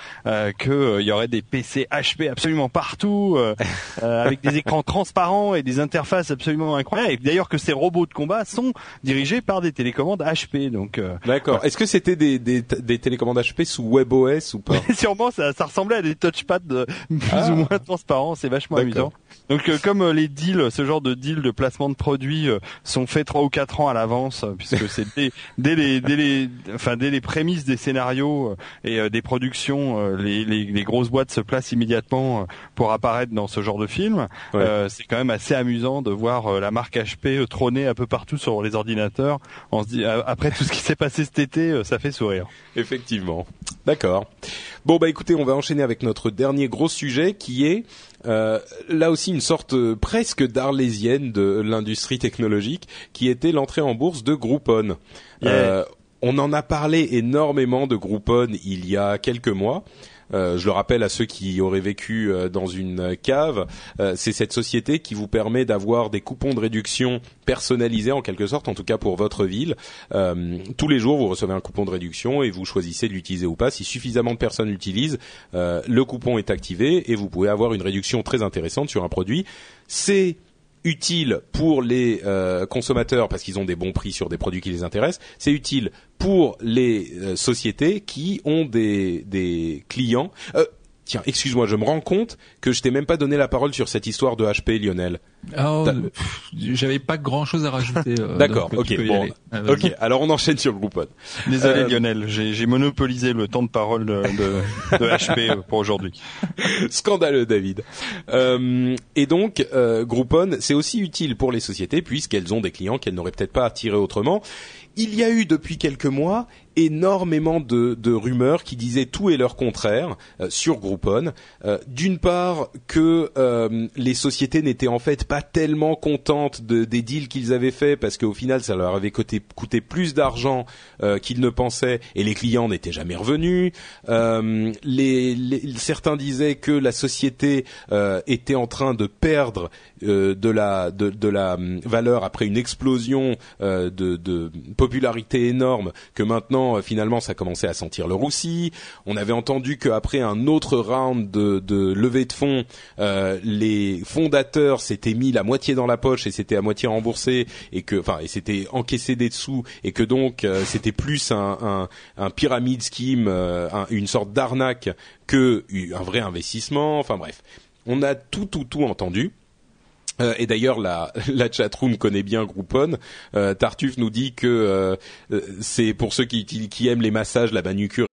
qu'il y aurait des PC HP absolument partout, (laughs) avec des écrans transparents et des interfaces absolument incroyables. Et d'ailleurs que ces robots de combat sont dirigés par des télécommandes HP. Donc euh, d'accord. Est-ce que c'était des, des, des, télécommandes HP sous WebOS ou pas? (laughs) Sûrement, ça, ça ressemblait à des touchpads de, plus ah. ou moins transparents. C'est vachement amusant. Donc euh, comme euh, les deals, ce genre de deals de placement de produits sont faits trois ou quatre ans à l'avance, puisque (laughs) c'est dès, dès, les, dès les, enfin dès les prémices des scénarios et des productions, les, les, les, grosses boîtes se placent immédiatement pour apparaître dans ce genre de film. c'est quand même assez amusant de voir la marque HP trôner un peu partout sur les ordinateurs. On se dit après tout ce qui s'est passé cet été, ça fait sourire. Effectivement. D'accord. Bon bah écoutez, on va enchaîner avec notre dernier gros sujet qui est euh, là aussi une sorte euh, presque d'arlésienne de l'industrie technologique, qui était l'entrée en bourse de Groupon. Euh, on en a parlé énormément de Groupon il y a quelques mois. Euh, je le rappelle à ceux qui auraient vécu euh, dans une cave, euh, c'est cette société qui vous permet d'avoir des coupons de réduction personnalisés en quelque sorte, en tout cas pour votre ville. tous les jours, vous recevez un coupon de réduction et vous choisissez de l'utiliser ou pas. Si suffisamment de personnes l'utilisent, le coupon est activé et vous pouvez avoir une réduction très intéressante sur un produit. C'est utile pour les euh, consommateurs parce qu'ils ont des bons prix sur des produits qui les intéressent. C'est utile pour les euh, sociétés qui ont des, clients. Euh, Tiens, excuse-moi, je me rends compte que je t'ai même pas donné la parole sur cette histoire de HP, Lionel. Oh, j'avais pas grand-chose à rajouter. Euh, (laughs) D'accord, ok, bon, ah, ok. Alors on enchaîne sur Groupon. Désolé euh, Lionel, j'ai monopolisé le temps de parole de, de, de (laughs) HP pour aujourd'hui. Scandaleux, David. Euh, et donc Groupon, c'est aussi utile pour les sociétés puisqu'elles ont des clients qu'elles n'auraient peut-être pas attirés autrement. Il y a eu depuis quelques mois énormément de, de, rumeurs qui disaient tout et leur contraire euh, sur Groupon. Euh, D'une part que euh, les sociétés n'étaient en fait pas tellement contentes de, des deals qu'ils avaient faits parce qu'au final ça leur avait coûté, coûté plus d'argent euh, qu'ils ne pensaient et les clients n'étaient jamais revenus. Les, les, certains disaient que la société était en train de perdre de la de, de, la hum, valeur après une explosion de, de popularité énorme que maintenant euh, finalement, ça commençait à sentir le roussi. On avait entendu qu'après un autre round de, levée de fonds, euh, les fondateurs s'étaient mis la moitié dans la poche et c'était à moitié remboursé et que, enfin, et c'était encaissé des dessous et que donc euh, c'était plus un, un, un pyramide scheme, une sorte d'arnaque que un vrai investissement. Enfin bref, on a tout, tout, tout entendu. Euh, et d'ailleurs, la, (laughs) la chatroom connaît bien Groupon. Euh, Tartuffe nous dit que euh, euh, c'est pour ceux qui, qui aiment les massages, la manucure.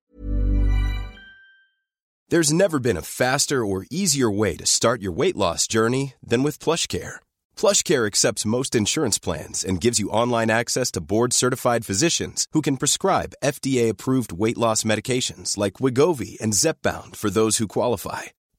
There's never been a faster or easier way to start your weight loss journey than with PlushCare. PlushCare accepts most insurance plans and gives you online access to board-certified physicians who can prescribe FDA-approved weight loss medications like Wigovi and Zepbound for those who qualify.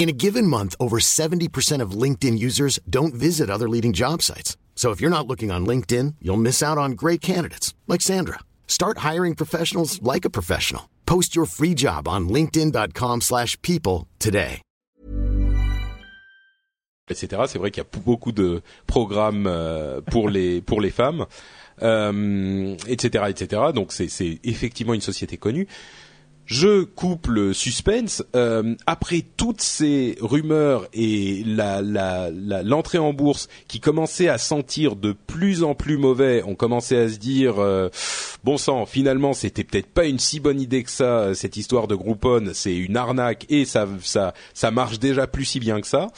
In a given month, over 70% of LinkedIn users don't visit other leading job sites. So if you're not looking on LinkedIn, you'll miss out on great candidates like Sandra. Start hiring professionals like a professional. Post your free job on linkedin.com/people slash people today. etc. C'est vrai qu'il y a beaucoup de programmes euh, pour les pour les femmes, euh, etc., etc. Donc c'est effectivement une société connue. Je coupe le suspense. Euh, après toutes ces rumeurs et la, la, la- l'entrée en bourse qui commençait à sentir de plus en plus mauvais, on commençait à se dire euh, bon sang, finalement c'était peut-être pas une si bonne idée que ça cette histoire de Groupon, c'est une arnaque et ça ça ça marche déjà plus si bien que ça.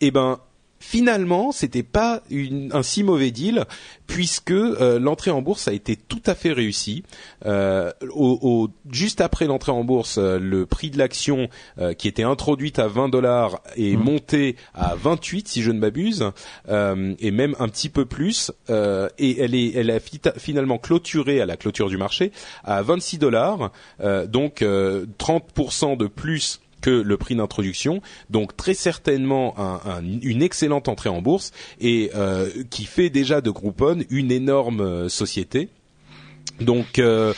Eh ben finalement, c'était pas une- un si mauvais deal puisque euh, l'entrée en bourse a été tout à fait réussie. Euh, au, au- juste après l'entrée en bourse, euh, le prix de l'action euh, qui était introduite à 20 dollars est monté à 28 si je ne m'abuse, euh, et même un petit peu plus. euh, et elle est, elle a finalement clôturé à la clôture du marché à 26 dollars, euh, donc euh, 30% de plus que le prix d'introduction, donc très certainement un- un- une excellente entrée en bourse et euh, qui fait déjà de Groupon une énorme euh, société. Donc euh,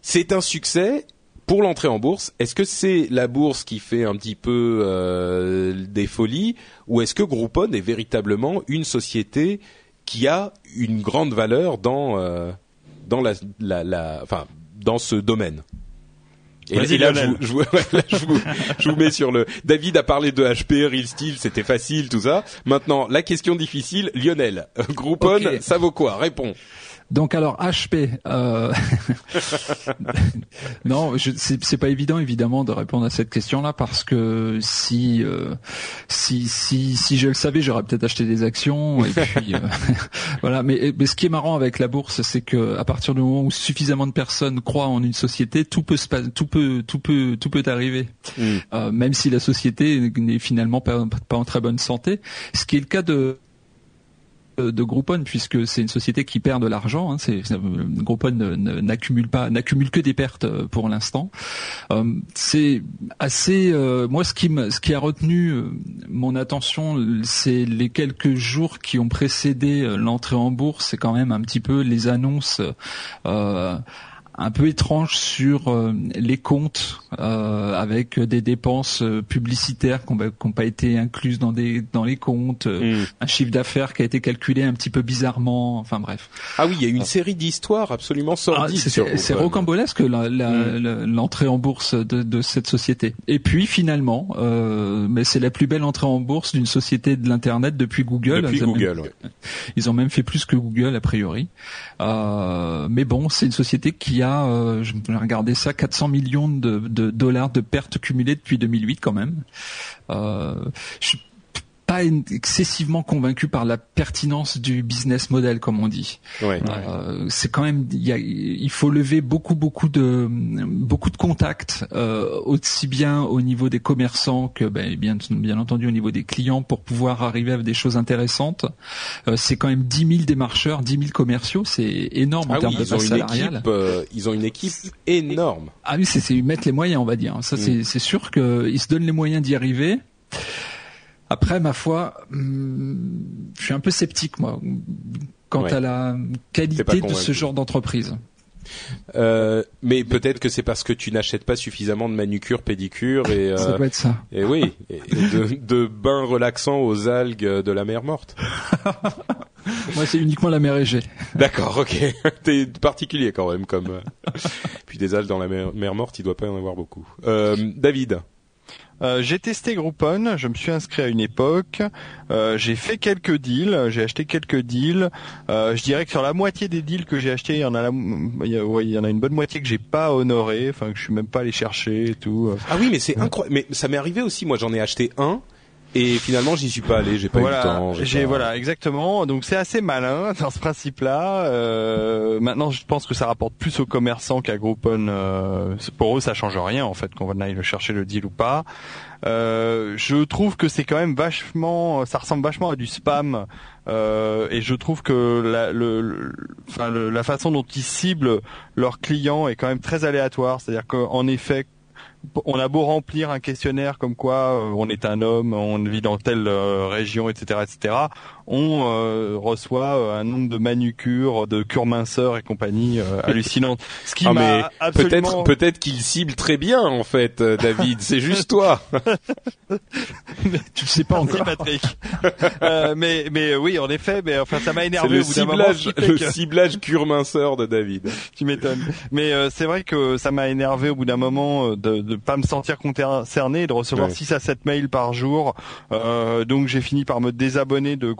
c'est un succès pour l'entrée en bourse. Est-ce que c'est la bourse qui fait un petit peu des folies ou est-ce que Groupon est véritablement une société qui a une grande valeur dans ce domaine? Et, là, je vous, je, vous, (laughs) ouais, là, je, vous, je vous mets sur le. David a parlé de HP, Real Steel, c'était facile, tout ça. Maintenant, la question difficile, Lionel, Groupon, Ok. ça vaut quoi? Réponds. Donc alors HP, euh... (laughs) non, je- c'est pas évident évidemment de répondre à cette question-là parce que si euh, si si si je le savais, j'aurais peut-être acheté des actions et puis euh, (laughs) voilà. Mais, mais ce qui est marrant avec la bourse, c'est que à partir du moment où suffisamment de personnes croient en une société, tout peut se tout peut tout peut tout peut arriver. Mm. Euh, même si la société n'est finalement pas, pas en très bonne santé, ce qui est le cas de de Groupon puisque c'est une société qui perd de l'argent. Hein, c'est- Groupon n'accumule pas, n'accumule que des pertes euh, pour l'instant. Euh, c'est assez. euh, moi, ce qui me, ce qui a retenu euh, mon attention, c'est les quelques jours qui ont précédé euh, l'entrée en bourse. C'est quand même un petit peu les annonces. euh, un peu étranges sur euh, les comptes euh, avec des dépenses euh, publicitaires qui n'ont pas été incluses dans des dans les comptes, euh, Mm. un chiffre d'affaires qui a été calculé un petit peu bizarrement, enfin bref. Ah oui, il y a une série d'histoires absolument Ah, sordides c'est- sur c'est rocambolesque Mm. la- l'entrée en bourse de, de cette société. Et puis finalement, euh, mais c'est la plus belle entrée en bourse d'une société de l'internet depuis Google. Depuis Ils ont même- Google. ouais. ils ont même fait plus que Google a priori. Euh, mais bon, c'est une société qui a, euh, je vais regarder ça, 400 millions de, de dollars de pertes cumulées depuis 2008 quand même. Euh, pas excessivement convaincu par la pertinence du business model, comme on dit. Ouais. Euh, c'est quand même, il, y a- il faut lever beaucoup, beaucoup de, beaucoup de contacts, euh, aussi bien au niveau des commerçants que, ben, bien, bien entendu, au niveau des clients pour pouvoir arriver à des choses intéressantes. Euh, c'est quand même 10 000 démarcheurs, 10 000 commerciaux, c'est énorme en Ah termes oui, de masse une salariale. équipe, euh, ils ont une équipe énorme. Ah oui, c'est c'est mettre les moyens, on va dire. Ça, Mm. c'est c'est sûr qu'ils se donnent les moyens d'y arriver. Après, ma foi, hum, je suis un peu sceptique, moi, quant Ouais. à la qualité de ce genre d'entreprise. Euh, mais peut-être que c'est parce que tu n'achètes pas suffisamment de manucure, pédicure et, Ça euh, doit être ça. et oui, et de, de bains relaxants aux algues de la mer morte. (laughs) Moi, c'est uniquement la mer Égée. D'accord, ok. (laughs) T'es particulier quand même, comme. euh, Puis des algues dans la mer, mer morte, il doit pas y en avoir beaucoup. Euh, David. Euh, j'ai testé Groupon, je me suis inscrit à une époque, euh, j'ai fait quelques deals, j'ai acheté quelques deals. Euh, je dirais que sur la moitié des deals que j'ai achetés, il y en a, la- il une bonne moitié que j'ai pas honoré, enfin que je suis même pas allé chercher et tout. Ah oui, mais c'est incroyable. Mais ça m'est arrivé aussi. Moi, j'en ai acheté un. Et finalement, j'y suis pas allé. J'ai pas eu le temps. j'ai pas- voilà exactement. Donc c'est assez malin (laughs) dans ce principe-là. Euh, maintenant, je pense que ça rapporte plus aux commerçants qu'à Groupon. Euh, pour eux, ça change rien en fait qu'on aille le chercher le deal ou pas. Euh, je trouve que c'est quand même vachement, ça ressemble vachement à du spam. Euh, et je trouve que la, le, le- enfin, le- la façon dont ils ciblent leurs clients est quand même très aléatoire. C'est-à-dire qu'en effet, on a beau remplir un questionnaire comme quoi euh, on est un homme, on vit dans telle euh, région, etc., etc. On euh, reçoit euh, un nombre de manucures, de cure minceurs et compagnie euh, hallucinantes. Ce qui Ah, mais m'a absolument... peut-être peut-être qu'il cible très bien en fait, euh, David. c'est juste toi. (laughs) Tu le sais pas encore. (laughs) Patrick. Euh, mais mais oui, en effet, mais enfin ça m'a C'est énervé le au bout d'un moment. ciblage, fait le que- ciblage cure minceur de David. tu m'étonnes. Mais euh, c'est vrai que ça m'a énervé au bout d'un moment euh, de ne pas me sentir concerné et de recevoir Ouais. 6 à 7 mails par jour. Euh, donc j'ai fini par me désabonner de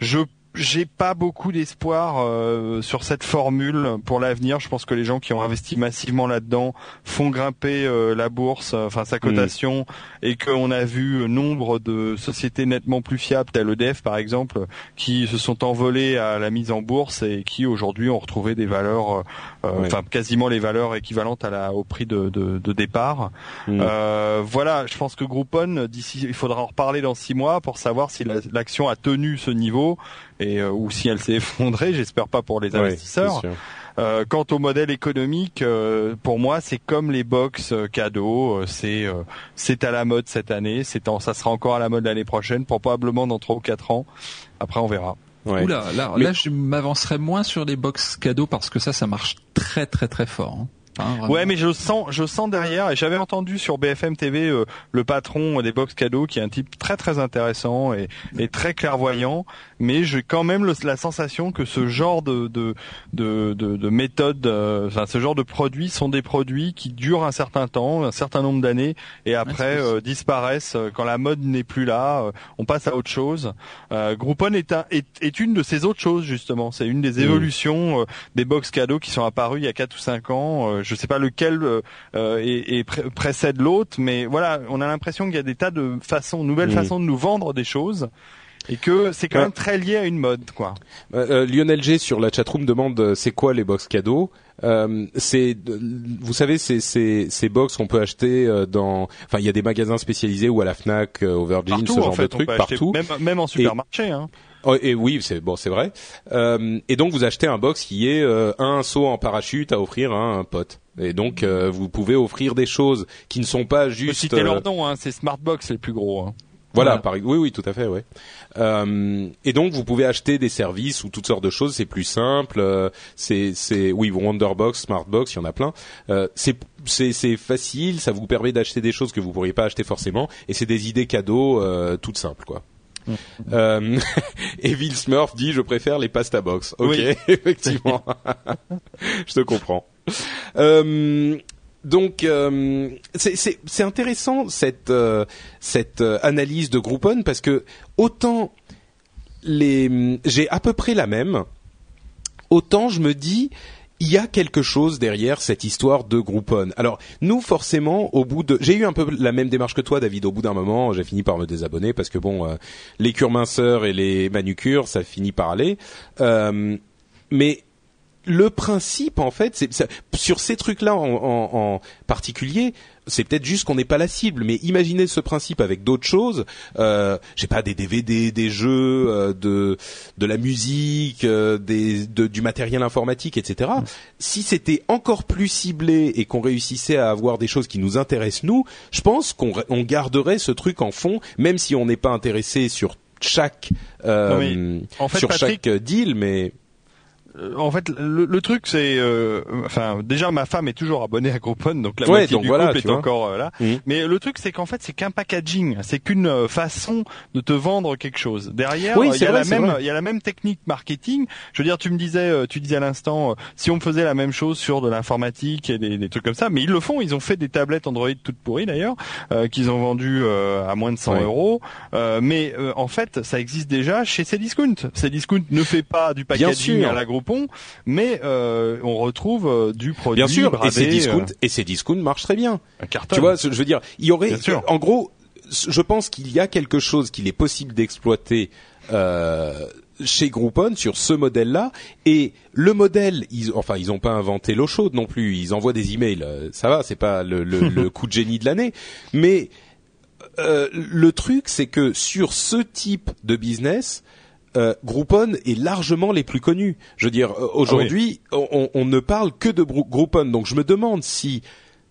Je j'ai pas beaucoup d'espoir euh, sur cette formule pour l'avenir. Je pense que les gens qui ont investi massivement là-dedans font grimper euh, la bourse, euh, enfin sa cotation, et qu'on a vu nombre de sociétés nettement plus fiables, telles EDF par exemple, qui se sont envolées à la mise en bourse et qui aujourd'hui ont retrouvé des valeurs, euh, euh, Ouais. enfin quasiment les valeurs équivalentes à la au prix de, de, de départ. Mm. Euh, voilà, je pense que Groupon, d'ici, il faudra en reparler dans six mois pour savoir si la- l'action a tenu ce niveau et euh, ou si elle s'est effondrée. J'espère pas pour les investisseurs. Euh, quant au modèle économique, euh, pour moi, c'est comme les box euh, cadeaux. euh, c'est euh, c'est à la mode cette année. C'est en- ça sera encore à la mode l'année prochaine, probablement dans trois ou quatre ans. Après, on verra. Ouais. Oula, là, Mais- là, je m'avancerai moins sur les box cadeaux parce que ça, ça marche très très très fort. hein. Hein. Ouais, mais je sens, je sens derrière, et j'avais entendu sur BFM TV euh, le patron des box cadeaux, qui est un type très très intéressant et, et très clairvoyant, mais j'ai quand même le- la sensation que ce genre de de de, de, de méthode, euh, enfin ce genre de produits sont des produits qui durent un certain temps, un certain nombre d'années, et après euh, disparaissent euh, quand la mode n'est plus là. on passe à autre chose. Groupon est, un, est est une de ces autres choses justement. C'est une des Mm. évolutions des box cadeaux qui sont apparus il y a quatre ou cinq ans. Je sais pas lequel est- est pré- précède l'autre, mais voilà, on a l'impression qu'il y a des tas de façons, nouvelles Mm. façons de nous vendre des choses. Et que c'est quand Ouais. même très lié à une mode, quoi. Euh, euh, Lionel G sur la chatroom demande euh, c'est quoi les box cadeaux. Euh, c'est, vous savez, c'est ces ces box qu'on peut acheter dans, enfin il y a des magasins spécialisés ou à la Fnac, au Virgin, Partout, ce genre en fait, de trucs on peut acheter, partout. même, même en supermarché. Hein. Oh, et oui, c'est bon, c'est vrai. Euh, et donc vous achetez un box qui est euh, un saut en parachute à offrir à un pote. Et donc euh, vous pouvez offrir des choses qui ne sont pas juste. citer euh, leur nom, hein, c'est Smartbox les plus gros. Hein. Voilà, par- oui, oui, tout à fait, ouais. Euh, et donc vous pouvez acheter des services ou toutes sortes de choses. C'est plus simple. euh, c'est, c'est, oui, Wonderbox, Smartbox, il y en a plein. Euh, c'est, c'est, c'est facile. Ça vous permet d'acheter des choses que vous pourriez pas acheter forcément. Et c'est des idées cadeaux euh, toutes simples, quoi. Euh, (laughs) Evil Smurf dit je préfère les pasta box. Ok, Oui. (laughs) effectivement, (laughs) je te comprends. Euh, donc euh, c'est intéressant cette euh, cette euh, analyse de Groupon parce que autant les j'ai à peu près la même autant je me dis il y a quelque chose derrière cette histoire de Groupon. Alors nous forcément au bout de j'ai eu un peu la même démarche que toi David au bout d'un moment j'ai fini par me désabonner parce que bon euh, les cures minceurs et les manucures ça finit par aller Euh, mais le principe, en fait, c'est sur ces trucs-là en, en- en particulier, c'est peut-être juste qu'on n'est pas la cible. Mais imaginez ce principe avec d'autres choses. Euh, j'ai pas des DVD, des jeux, euh, de de la musique, euh, des de- du matériel informatique, etc. Si c'était encore plus ciblé et qu'on réussissait à avoir des choses qui nous intéressent nous, je pense qu'on on garderait ce truc en fond, même si on n'est pas intéressé sur chaque euh, en fait, sur Patrick, chaque deal, mais en fait, le, le truc, c'est, euh, enfin, déjà ma femme est toujours abonnée à Groupon, donc la Ouais, moitié donc du voilà, couple tu est vois. encore euh, là. Mhm. Mais le truc, c'est qu'en fait, c'est qu'un packaging, c'est qu'une euh, façon de te vendre quelque chose. Derrière, euh, il y a vrai, la même, il y a la même technique marketing. Je veux dire, tu me disais, euh, tu disais à l'instant, euh, si on faisait la même chose sur de l'informatique et des, des trucs comme ça, mais ils le font. Ils ont fait des tablettes Android toutes pourries d'ailleurs, euh, qu'ils ont vendues euh, à moins de 100 Ouais. euros. Euh, mais euh, en fait, ça existe déjà chez Cdiscount. Cdiscount ne fait pas du packaging à la Mais euh, on retrouve euh, du produit Bien sûr, et bravé, ces discounts euh, et ces discounts marchent très bien. un carton. Tu vois, je veux dire, il y aurait, en gros, je pense qu'il y a quelque chose qu'il est possible d'exploiter euh, chez Groupon sur ce modèle-là. Et le modèle, ils, enfin, ils n'ont pas inventé l'eau chaude non plus. Ils envoient des emails, ça va, c'est pas le, le, (laughs) le coup de génie de l'année. Mais euh, le truc, c'est que sur ce type de business, euh, Groupon est largement les plus connus. Je veux dire, euh, aujourd'hui, on, on ne parle que de Groupon. Donc, je me demande si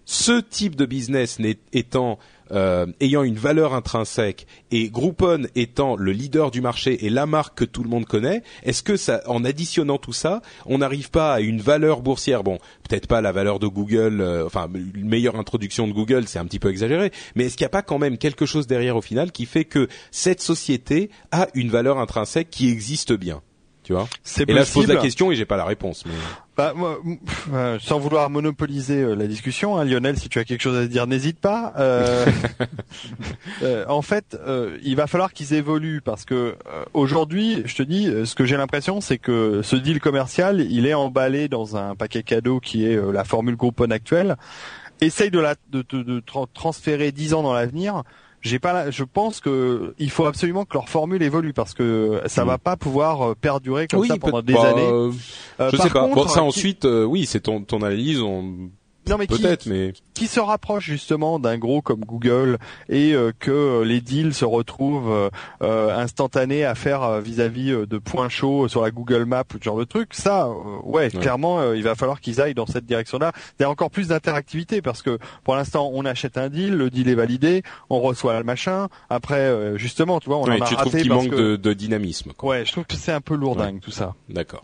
ce type de business n'est- étant euh, ayant une valeur intrinsèque et Groupon étant le leader du marché et la marque que tout le monde connaît, est-ce que ça, en additionnant tout ça, on n'arrive pas à une valeur boursière? Bon, peut-être pas la valeur de Google, euh, enfin une meilleure introduction de Google, c'est un petit peu exagéré, mais est-ce qu'il n'y a pas quand même quelque chose derrière au final qui fait que cette société a une valeur intrinsèque qui existe bien? Tu vois C'est Et là, je pose la question et j'ai pas la réponse. Mais... Bah, moi, euh, sans vouloir monopoliser euh, la discussion, hein, Lionel, si tu as quelque chose à dire, n'hésite pas. Euh, (laughs) euh, en fait, euh, il va falloir qu'ils évoluent parce que euh, aujourd'hui, je te dis, ce que j'ai l'impression, c'est que ce deal commercial, il est emballé dans un paquet cadeau qui est la formule Groupon actuelle. Essaye de la de, de- de tra- transférer 10 ans dans l'avenir. J'ai pas, la- je pense que il faut absolument que leur formule évolue parce que ça va pas pouvoir euh, perdurer comme ça pendant des années. euh, Euh, je par sais pas. contre, Bon, ça qui- ensuite, euh, oui, c'est ton ton analyse. On... non mais qui, mais qui se rapproche justement d'un gros comme Google et euh, que euh, les deals se retrouvent euh, euh, instantanés à faire euh, vis-à-vis de points chauds sur la Google Map ou ce genre de truc, ça, euh, ouais, clairement, euh, il va falloir qu'ils aillent dans cette direction-là. Il y a encore plus d'interactivité parce que pour l'instant, on achète un deal, le deal est validé, on reçoit le machin. Après, euh, justement, tu vois, on Ouais, en a tu trouves raté qu'il parce manque que... de, de dynamisme. Quoi. Ouais, je trouve que c'est un peu lourdingue tout ça. D'accord.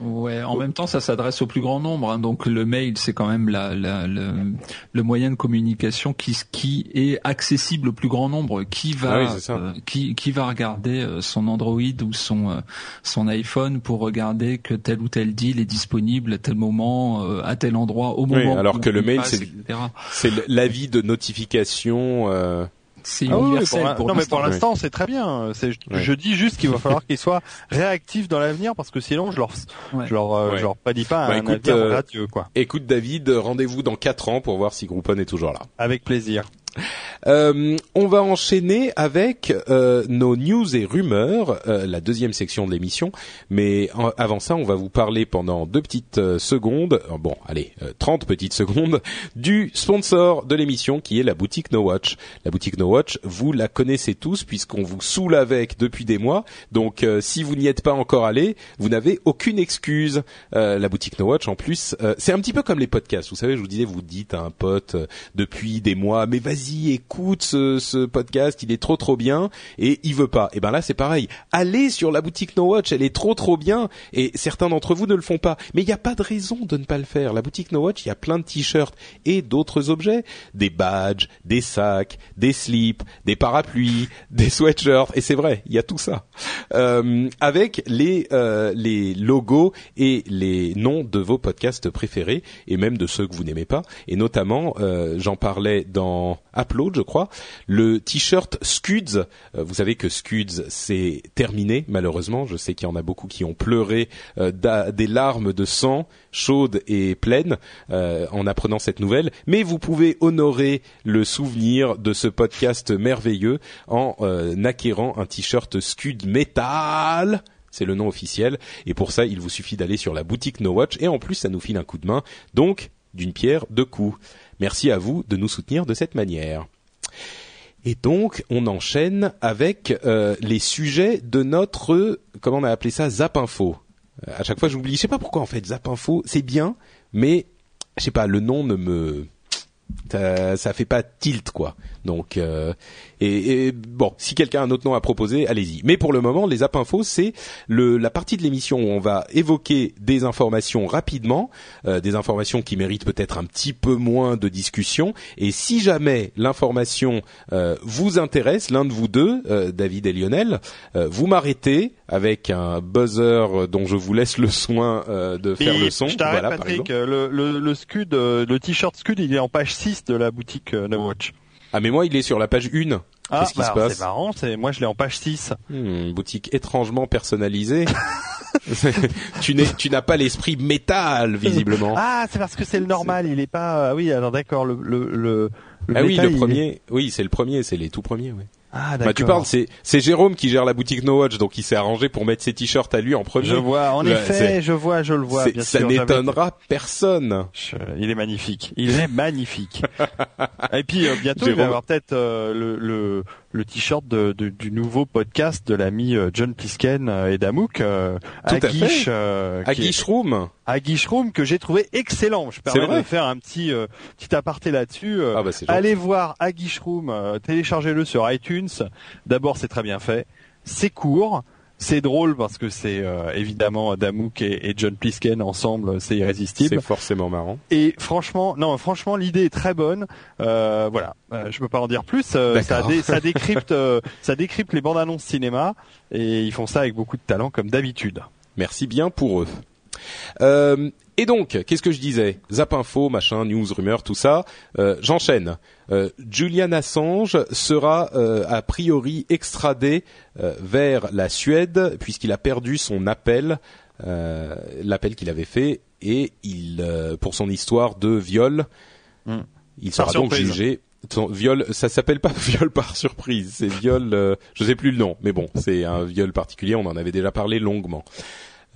Ouais, en même temps, ça s'adresse au plus grand nombre. hein. donc le mail, c'est quand même la, la- le, le moyen de communication qui, qui est accessible au plus grand nombre. Qui va, Ah oui, euh, qui, qui va regarder euh, son Android ou son euh, son iPhone pour regarder que tel ou tel deal est disponible à tel moment, euh, à tel endroit, au Oui, moment. alors où que le il mail, c'est- l'avis de notification. Euh... C'est Ah oui, oui, universel pour la- pour non mais pour l'instant. c'est très bien. C'est. Je dis juste qu'il va falloir qu'ils soient réactifs dans l'avenir parce que sinon je leur, Ouais. je leur, euh, Ouais. je leur pas dis pas Bah, un écoute, avenir euh, radieux quoi. Écoute David, rendez-vous dans quatre ans pour voir si Groupon est toujours là. Avec plaisir. Euh, on va enchaîner avec euh, nos news et rumeurs, euh, la deuxième section de l'émission. Mais en- avant ça, on va vous parler pendant deux petites euh, secondes, bon, allez, euh, 30 petites secondes, du sponsor de l'émission qui est la boutique No Watch. La boutique No Watch, vous la connaissez tous puisqu'on vous saoule avec depuis des mois. Donc, si vous n'y êtes pas encore allé, vous n'avez aucune excuse. La boutique No Watch, en plus, c'est un petit peu comme les podcasts. Vous savez, je vous disais, vous dites à un pote depuis des mois, mais vas-y, écoute ce, podcast, il est trop trop bien, et il veut pas. Et ben là, c'est pareil. Allez sur la boutique No Watch, elle est trop trop bien, et certains d'entre vous ne le font pas. Mais il n'y a pas de raison de ne pas le faire. La boutique No Watch, il y a plein de t-shirts et d'autres objets, des badges, des sacs, des slips, des parapluies, (laughs) des sweatshirts, et c'est vrai, il y a tout ça. Euh, avec les euh, les logos et les noms de vos podcasts préférés et même de ceux que vous n'aimez pas et notamment euh, j'en parlais dans Upload je crois. Le t-shirt Scuds euh, vous savez que Scuds c'est terminé malheureusement. Je sais qu'il y en a beaucoup qui ont pleuré euh, des larmes de sang chaudes et pleines euh, en apprenant cette nouvelle. Mais vous pouvez honorer le souvenir de ce podcast merveilleux en acquérant un t-shirt Scud Metal. C'est le nom officiel. Et pour ça il vous suffit d'aller sur la boutique No Watch. Et en plus ça nous file un coup de main donc d'une pierre deux coups merci à vous de nous soutenir de cette manière et donc on enchaîne avec euh, les sujets de notre comment on a appelé ça Zap Info Euh, à chaque fois j'oublie je sais pas pourquoi en fait Zap Info c'est bien mais je sais pas le nom ne me Ça, ça fait pas tilt quoi. Donc euh, et, et, bon, si quelqu'un a un autre nom à proposer, allez-y. Mais pour le moment, les app infos, c'est le la partie de l'émission où on va évoquer des informations rapidement, euh, des informations qui méritent peut-être un petit peu moins de discussion. Et si jamais l'information euh, vous intéresse, l'un de vous deux, euh, David et Lionel, euh, vous m'arrêtez avec un buzzer dont je vous laisse le soin euh, de faire Et le son. Je Voilà, par Patrick. exemple. Le, le, le Scud, le t-shirt Scud, il est en page 6 de la boutique No Watch. Ah mais moi, il est sur la page 1. Ah, Qu'est-ce qui bah, se passe c'est marrant. C'est moi, je l'ai en page 6. Hmm, boutique étrangement personnalisée. (laughs) tu n'es, tu n'as pas l'esprit métal visiblement. Ah, c'est parce que c'est le normal. Il est pas. ah oui, alors d'accord. Le le le. le ah oui, le est- premier. Oui, c'est le premier, c'est les tout premiers. Ouais. Ah Bah, tu parles, c'est c'est Jérôme qui gère la boutique No Watch, donc il s'est arrangé pour mettre ses t-shirts à lui en premier. Je vois. En effet, je vois, je le vois. Bien ça n'étonnera personne. Je- Il est magnifique. Il est magnifique. (laughs) Et puis euh, bientôt, il va y avoir peut-être euh, le, le, le t-shirt de, de- du nouveau podcast de l'ami euh, John Plisken euh, et Damouk, euh, Aguish, euh, Room. Aguish Room que j'ai trouvé excellent. Je permets de faire un petit euh, petit aparté là-dessus. Euh, Ah bah. Allez voir Aguish Room, euh, téléchargez-le sur iTunes. D'abord, c'est très bien fait. C'est court. C'est drôle parce que c'est euh, évidemment Damouk et, et John Plisken ensemble, c'est irrésistible. C'est forcément marrant. Et franchement, non, franchement, l'idée est très bonne. Euh, voilà, euh, je peux pas en dire plus. Euh, ça, dé- ça (laughs) décrypte, euh, ça décrypte les bandes annonces cinéma et ils font ça avec beaucoup de talent comme d'habitude. Merci bien pour eux. Euh, et donc, qu'est-ce que je disais Zap info, machin, news, rumeurs, tout ça. Euh, J'enchaîne. Euh, Julian Assange sera euh, a priori extradé euh, vers la Suède puisqu'il a perdu son appel, euh, l'appel qu'il avait fait, et il euh, pour son histoire de viol, Hmm. il sera donc jugé. Son viol, ça s'appelle pas (laughs) viol par surprise, c'est viol. euh, je sais plus le nom, mais bon, c'est un viol particulier. On en avait déjà parlé longuement.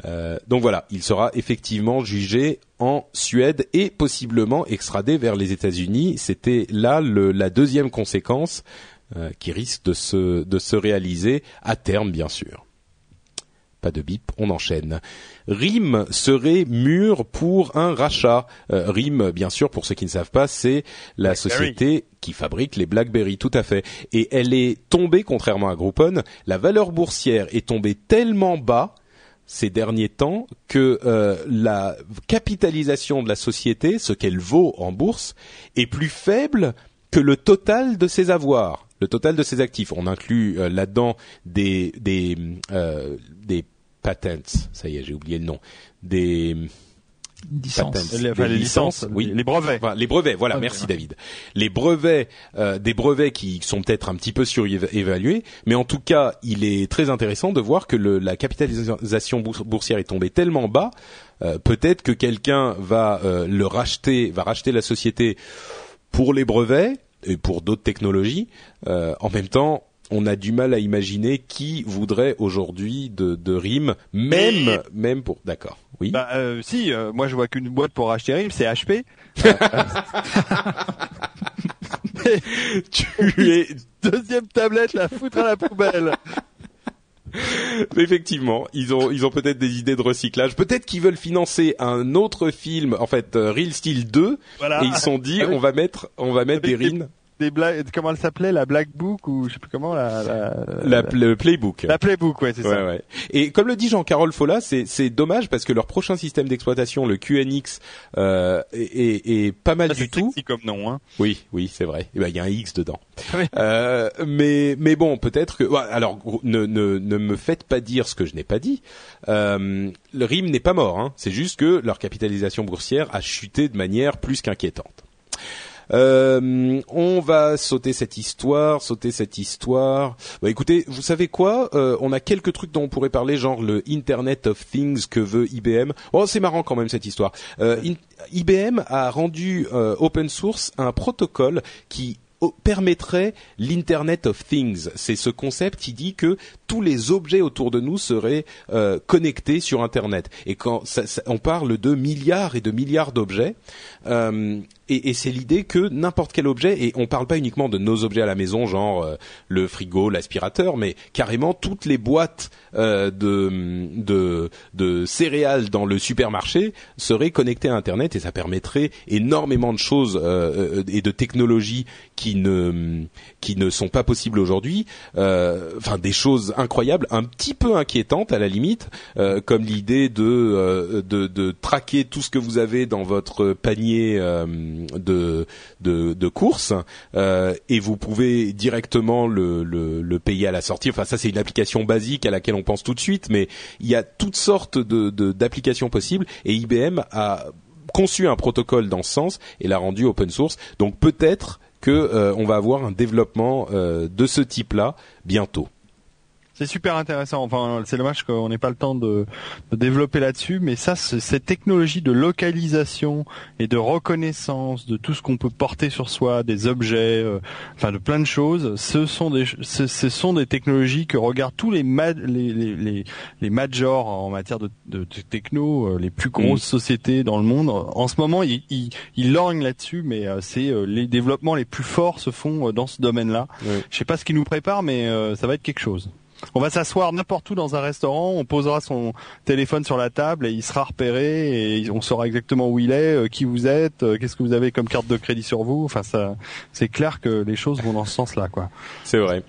Euh, donc voilà, il sera effectivement jugé en Suède et possiblement extradé vers les États-Unis. C'était là le- la deuxième conséquence euh, qui risque de se, de se réaliser à terme, bien sûr. Pas de bip, on enchaîne. RIM serait mûr pour un rachat. Euh, RIM, bien sûr, pour ceux qui ne savent pas, c'est la société qui fabrique les BlackBerry, tout à fait. Et elle est tombée, contrairement à Groupon, la valeur boursière est tombée tellement bas ces derniers temps que euh, la capitalisation de la société, ce qu'elle vaut en bourse, est plus faible que le total de ses avoirs, le total de ses actifs. On inclut euh, là-dedans des des euh, des patents, ça y est, j'ai oublié le nom, des Licence. Les, enfin, des les licences, oui, les brevets. Enfin, les brevets, voilà, merci. David. Les brevets, euh, des brevets qui sont peut-être un petit peu surévalués, mais en tout cas, il est très intéressant de voir que le, la capitalisation bours- boursière est tombée tellement bas, euh, peut-être que quelqu'un va euh, le racheter, va racheter la société pour les brevets et pour d'autres technologies. Euh, en même temps, on a du mal à imaginer qui voudrait aujourd'hui de, de RIM, même, Mais- même pour. D'accord. Oui. Bah euh, si, euh, moi je vois qu'une boîte pour acheter RIM, c'est HP. (laughs) tu (laughs) es Deuxième tablette, la foutre à la poubelle. Effectivement, ils ont ils ont peut-être des idées de recyclage. Peut-être qu'ils veulent financer un autre film, en fait euh, Real Steel 2, Voilà. et ils se sont dit Avec- on va mettre on va mettre des avec des- RIN, Des blagues, comment elle s'appelait, la Black Book ou je sais plus comment la la, la, le playbook. la Playbook, ouais, c'est Ouais, ça. ouais. Et comme le dit Jean-Carole Folla, c'est c'est dommage parce que leur prochain système d'exploitation, le QNX, euh, est, pas mal Ça, du c'est tout. sexy comme nom, hein. Oui, oui, c'est vrai. Eh ben, il y a un X dedans. (laughs) Euh, mais mais bon, peut-être que. alors, gros, ne ne ne me faites pas dire ce que je n'ai pas dit. Euh, le RIM n'est pas mort. Hein. C'est juste que leur capitalisation boursière a chuté de manière plus qu'inquiétante. Euh, on va sauter cette histoire, sauter cette histoire. Bah, écoutez, vous savez quoi Euh, On a quelques trucs dont on pourrait parler, genre le Internet of Things que veut IBM. Oh, c'est marrant quand même cette histoire. Euh, IBM a rendu euh, open source un protocole qui o- permettrait l'Internet of Things. C'est ce concept qui dit que tous les objets autour de nous seraient euh, connectés sur Internet. Et quand ça- on parle de milliards et de milliards d'objets, euh, et, et c'est l'idée que n'importe quel objet, et on parle pas uniquement de nos objets à la maison, genre euh, le frigo, l'aspirateur, mais carrément toutes les boîtes euh, de, de, de céréales dans le supermarché seraient connectées à Internet et ça permettrait énormément de choses euh, euh, et de technologies qui ne qui ne sont pas possibles aujourd'hui. Euh, Enfin, des choses incroyables, un petit peu inquiétantes à la limite, euh, comme l'idée de, de de traquer tout ce que vous avez dans votre panier euh, de de, courses euh, et vous pouvez directement le, le, payer à la sortie. Enfin, ça c'est une application basique à laquelle on pense tout de suite, mais il y a toutes sortes de de- d'applications possibles et IBM a conçu un protocole dans ce sens et l'a rendu open source. Donc peut-être que euh, on va avoir un développement euh, de ce type-là bientôt. C'est super intéressant. Enfin, c'est dommage qu'on n'ait pas le temps de, de développer là-dessus, mais ça, cette technologie de localisation et de reconnaissance de tout ce qu'on peut porter sur soi, des objets, euh, enfin de plein de choses, ce sont des, ce, ce sont des technologies que regardent tous les ma- les, les, les, les majors en matière de, de, de techno, euh, les plus grosses sociétés dans le monde. En ce moment, ils, ils, ils lorgnent là-dessus, mais euh, c'est les développements les plus forts se font dans ce domaine-là. Ouais. Je sais pas ce qui nous prépare, mais ça va être quelque chose. On va s'asseoir n'importe où dans un restaurant, on posera son téléphone sur la table et il sera repéré et on saura exactement où il est, euh, qui vous êtes, euh, qu'est-ce que vous avez comme carte de crédit sur vous. Enfin, ça, c'est clair que les choses vont dans ce sens-là, quoi. C'est vrai.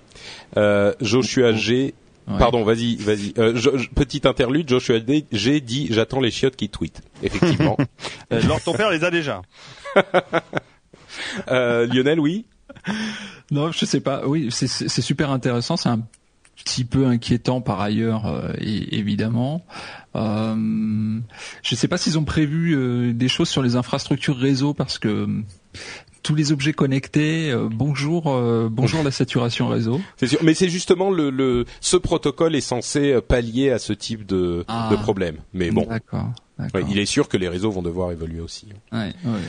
Euh, Joshua G. Ouais. Pardon, vas-y, vas-y. Euh, Jo- Jo- petit interlude, Joshua D- G dit j'attends les chiottes qui tweetent. Effectivement. (laughs) Euh, Lord ton père les a déjà. euh, Lionel, oui? Non, je sais pas. Oui, c'est- c'est c'est super intéressant. C'est un petit peu inquiétant par ailleurs, euh, é- évidemment. Euh, je sais pas s'ils ont prévu euh, des choses sur les infrastructures réseau parce que euh, tous les objets connectés. euh, bonjour, euh, bonjour la saturation réseau. C'est sûr. Mais c'est justement le, le, ce protocole est censé euh, pallier à ce type de, Ah. de problème. Mais bon, D'accord. d'accord. ouais, il est sûr que les réseaux vont devoir évoluer aussi. Ouais, ouais.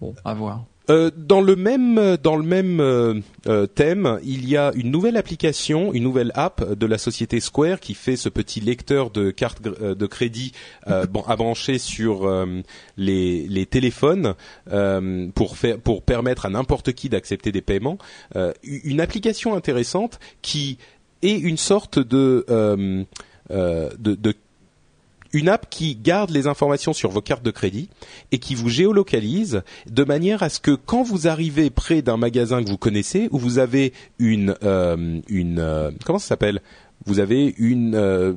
Bon, à voir. Euh, dans le même dans le même euh, euh, thème, il y a une nouvelle application, une nouvelle app de la société Square qui fait ce petit lecteur de carte gr- euh, de crédit euh, (laughs) à brancher sur euh, les, les téléphones euh, pour faire pour permettre à n'importe qui d'accepter des paiements. Euh, une application intéressante qui est une sorte de euh, euh, de, de une app qui garde les informations sur vos cartes de crédit et qui vous géolocalise de manière à ce que quand vous arrivez près d'un magasin que vous connaissez où vous avez une une, une euh, comment ça s'appelle? Vous avez une euh,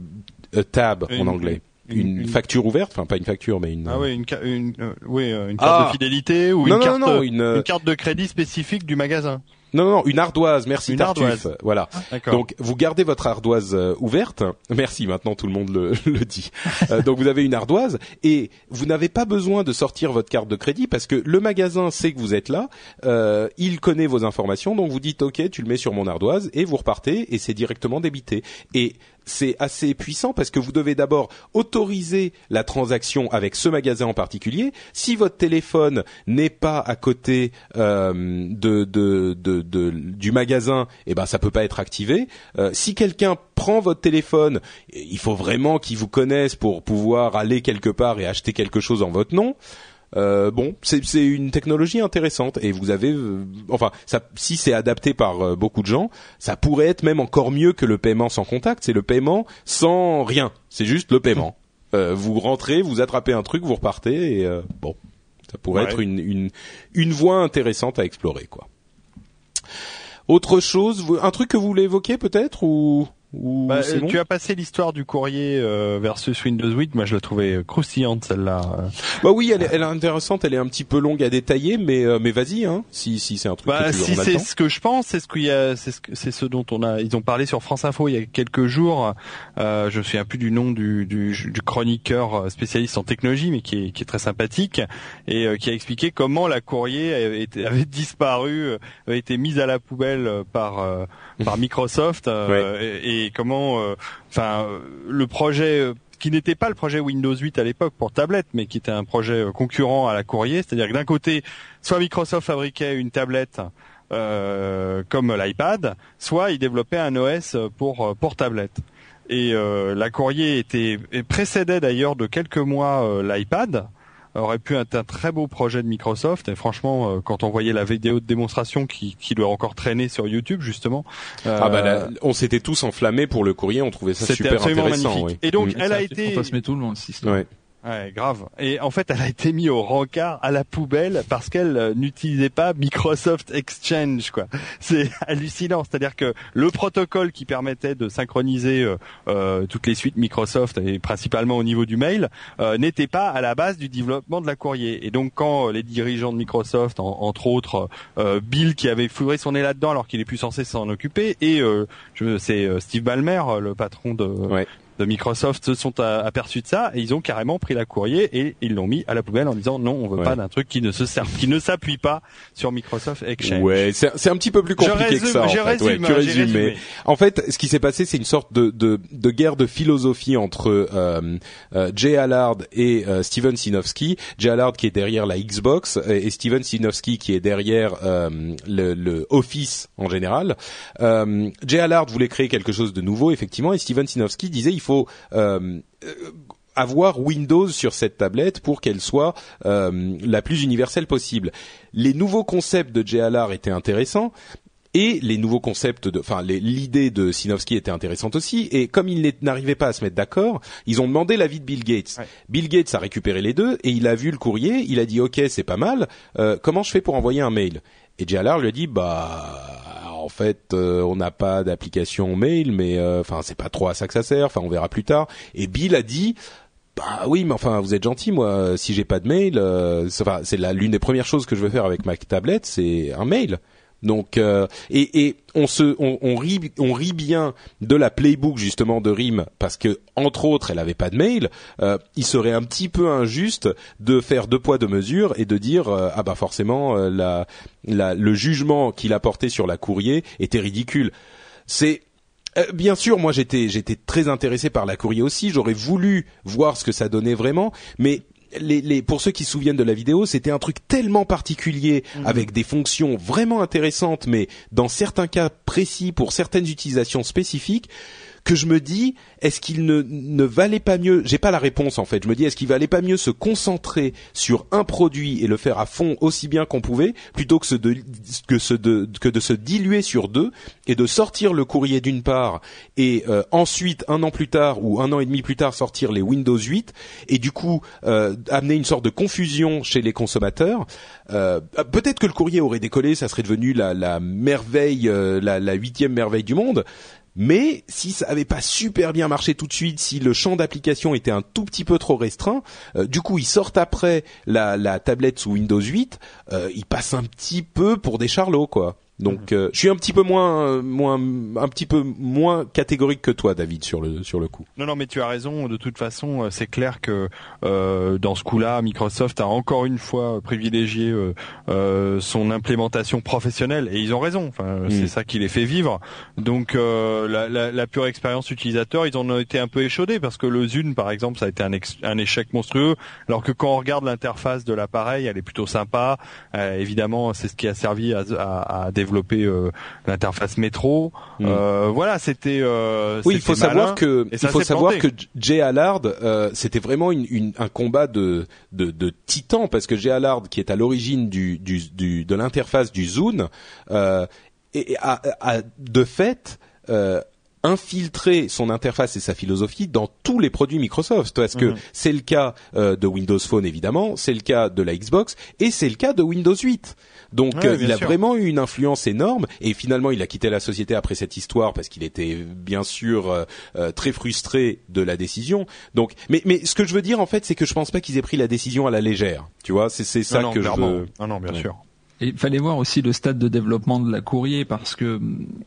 a tab Une- en anglais une- facture ouverte enfin pas une facture mais une Ah oui, une, une, euh, oui, euh, une carte Ah. de fidélité ou Non, une, non, carte, non, euh, une carte de crédit spécifique du magasin. Non non une ardoise merci Une Tartuffe ardoise. voilà D'accord. Donc vous gardez votre ardoise euh, ouverte. Merci, maintenant tout le monde le, (laughs) le dit. Euh, donc vous avez une ardoise et vous n'avez pas besoin de sortir votre carte de crédit parce que le magasin sait que vous êtes là, euh, il connaît vos informations, donc vous dites OK, tu le mets sur mon ardoise et vous repartez et c'est directement débité. Et c'est assez puissant parce que vous devez d'abord autoriser la transaction avec ce magasin en particulier. Si votre téléphone n'est pas à côté euh, du magasin, eh ben ça peut pas être activé. Euh, si quelqu'un prend votre téléphone, il faut vraiment qu'il vous connaisse pour pouvoir aller quelque part et acheter quelque chose en votre nom. Euh, bon, c'est une technologie intéressante et vous avez, euh, enfin, ça, si c'est adapté par euh, beaucoup de gens, ça pourrait être même encore mieux que le paiement sans contact. C'est le paiement sans rien. C'est juste le paiement. (laughs) Euh, vous rentrez, vous attrapez un truc, vous repartez et euh, bon, ça pourrait Ouais. être une, une une voie intéressante à explorer, quoi. Autre chose, un truc que vous voulez évoquer peut-être ou, ou Bah, euh, bon tu as passé l'histoire du courrier euh, versus Windows 8. Moi, je la trouvais croustillante celle-là. Bah oui, elle est, elle est intéressante, elle est un petit peu longue à détailler, mais euh, mais vas-y, hein, si si c'est un truc Bah, que tu si c'est ce que je pense, c'est ce qu'il y a, c'est ce, que- c'est ce dont on a, ils ont parlé sur France Info il y a quelques jours. Euh, je me souviens plus du nom du, du, du chroniqueur euh, spécialiste en technologie, mais qui est, qui est très sympathique et euh, qui a expliqué comment la courrier avait, été- (laughs) avait disparu, avait été mise à la poubelle par euh, par (laughs) Microsoft euh, et, et comment, euh, enfin, euh, le projet. euh, qui n'était pas le projet Windows 8 à l'époque pour tablette, mais qui était un projet concurrent à la courrier, c'est-à-dire que d'un côté, soit Microsoft fabriquait une tablette euh, comme l'iPad, soit il développait un OS pour pour tablette. Et la courrier était et précédait d'ailleurs de quelques mois l'iPad. Aurait pu être un très beau projet de Microsoft. Et franchement, quand on voyait la vidéo de démonstration qui, qui doit encore traîner sur YouTube justement, ah bah on s'était tous enflammés pour le courrier, on trouvait ça super intéressant. Magnifique. Et donc, mm. elle a été fantasmer tout le monde. Ouais. Ouais, grave. Et en fait, elle a été mise au rencard, à la poubelle, parce qu'elle euh, n'utilisait pas Microsoft Exchange, quoi. (laughs) C'est hallucinant. C'est-à-dire que le protocole qui permettait de synchroniser euh, euh toutes les suites Microsoft, et principalement au niveau du mail, n'était pas à la base du développement de la courrier. Et donc, quand les dirigeants de Microsoft, entre autres Bill, qui avait fourré son nez là-dedans alors qu'il est plus censé s'en occuper, et c'est Steve Ballmer, le patron de, ouais de Microsoft se sont aperçus de ça et ils ont carrément pris la courrier et ils l'ont mis à la poubelle en disant non, on veut pas d'un truc qui ne se sert, qui ne s'appuie pas sur Microsoft Exchange. Ouais, c'est un petit peu plus compliqué que ça. En fait. tu résumes, mais en fait, ce qui s'est passé, c'est une sorte de, de, de, guerre de philosophie entre euh, euh, Jay Allard et euh, Steven Sinofsky. Jay Allard qui est derrière la Xbox et, Steven Sinofsky qui est derrière euh, le, le, Office en général. Euh, Jay Allard voulait créer quelque chose de nouveau, effectivement, et Steven Sinofsky disait il faut euh, avoir Windows sur cette tablette pour qu'elle soit euh, la plus universelle possible. Les nouveaux concepts de JLR étaient intéressants. Et les nouveaux concepts, de, enfin l'idée de Sinofsky était intéressante aussi. Et comme ils n'arrivaient pas à se mettre d'accord, ils ont demandé l'avis de Bill Gates. Bill Gates a récupéré les deux et il a vu le courrier. Il a dit OK, c'est pas mal. Euh, comment je fais pour envoyer un mail? Et JLR lui a dit bah en fait, euh, on n'a pas d'application mail, mais euh, enfin, c'est pas trop à ça que ça sert. Enfin, on verra plus tard. Et Bill a dit. Bah oui, mais enfin, vous êtes gentil, moi. Si j'ai pas de mail, euh, c'est l'une des premières choses que je veux faire avec ma tablette, c'est un mail. Donc euh, et, et, on se on, on, rit on rit bien de la playbook justement de RIM parce que entre autres elle avait pas de mail. Euh, il serait un petit peu injuste de faire deux poids deux mesures et de dire euh, ah bah forcément euh, la, la, le jugement qu'il a porté sur la courrier était ridicule. C'est bien sûr, moi j'étais j'étais très intéressé par la courrier aussi. J'aurais voulu voir ce que ça donnait vraiment, mais les, pour ceux qui se souviennent de la vidéo, c'était un truc tellement particulier mhm. avec des fonctions vraiment intéressantes, mais dans certains cas précis pour certaines utilisations spécifiques que je me dis est-ce qu'il ne, ne valait pas mieux j'ai pas la réponse en fait. Je me dis est-ce qu'il valait pas mieux se concentrer sur un produit et le faire à fond aussi bien qu'on pouvait plutôt que, de, que, ce de, que de se diluer sur deux et de sortir le courrier d'une part et euh, ensuite un an plus tard ou un an et demi plus tard sortir les Windows 8 et du coup euh, amener une sorte de confusion chez les consommateurs. Euh, peut-être que le courrier aurait décollé ça serait devenu la, la merveille la huitième merveille du monde mais si ça avait pas super bien marché tout de suite, si le champ d'application était un tout petit peu trop restreint, euh, du coup ils sortent après la, tablette sous Windows 8, euh, ils passent un petit peu pour des charlots quoi. Donc mhm. euh, je suis un petit peu moins moins un petit peu moins catégorique que toi David sur le sur le coup. Non non mais tu as raison de toute façon euh, c'est clair que euh, dans ce coup-là Microsoft a encore une fois privilégié euh, euh son implémentation professionnelle et ils ont raison enfin mm. c'est ça qui les fait vivre. Donc la, la, la, pure expérience utilisateur ils en ont été un peu échaudés parce que le Zune par exemple ça a été un, un échec monstrueux alors que quand on regarde l'interface de l'appareil elle est plutôt sympa évidemment c'est ce qui a servi à, à, à euh, l'interface métro. Mm. Euh, voilà, c'était. Euh, oui, il faut savoir que il faut savoir que Jay Allard, c'était vraiment une, un combat de, de, de titan parce que Jay Allard, qui est à l'origine du, du, du, de l'interface du Zune, et a, a, de fait infiltrer son interface et sa philosophie dans tous les produits Microsoft parce que mm. c'est le cas de Windows Phone évidemment, c'est le cas de la Xbox et c'est le cas de Windows 8. Donc euh, il a vraiment eu une influence énorme et finalement il a quitté la société après cette histoire parce qu'il était bien sûr euh, euh, très frustré de la décision. Donc mais mais ce que je veux dire en fait c'est que je pense pas qu'ils aient pris la décision à la légère. Tu vois, c'est c'est ça que je veux. Non non, bien sûr il fallait voir aussi le stade de développement de la courrier parce que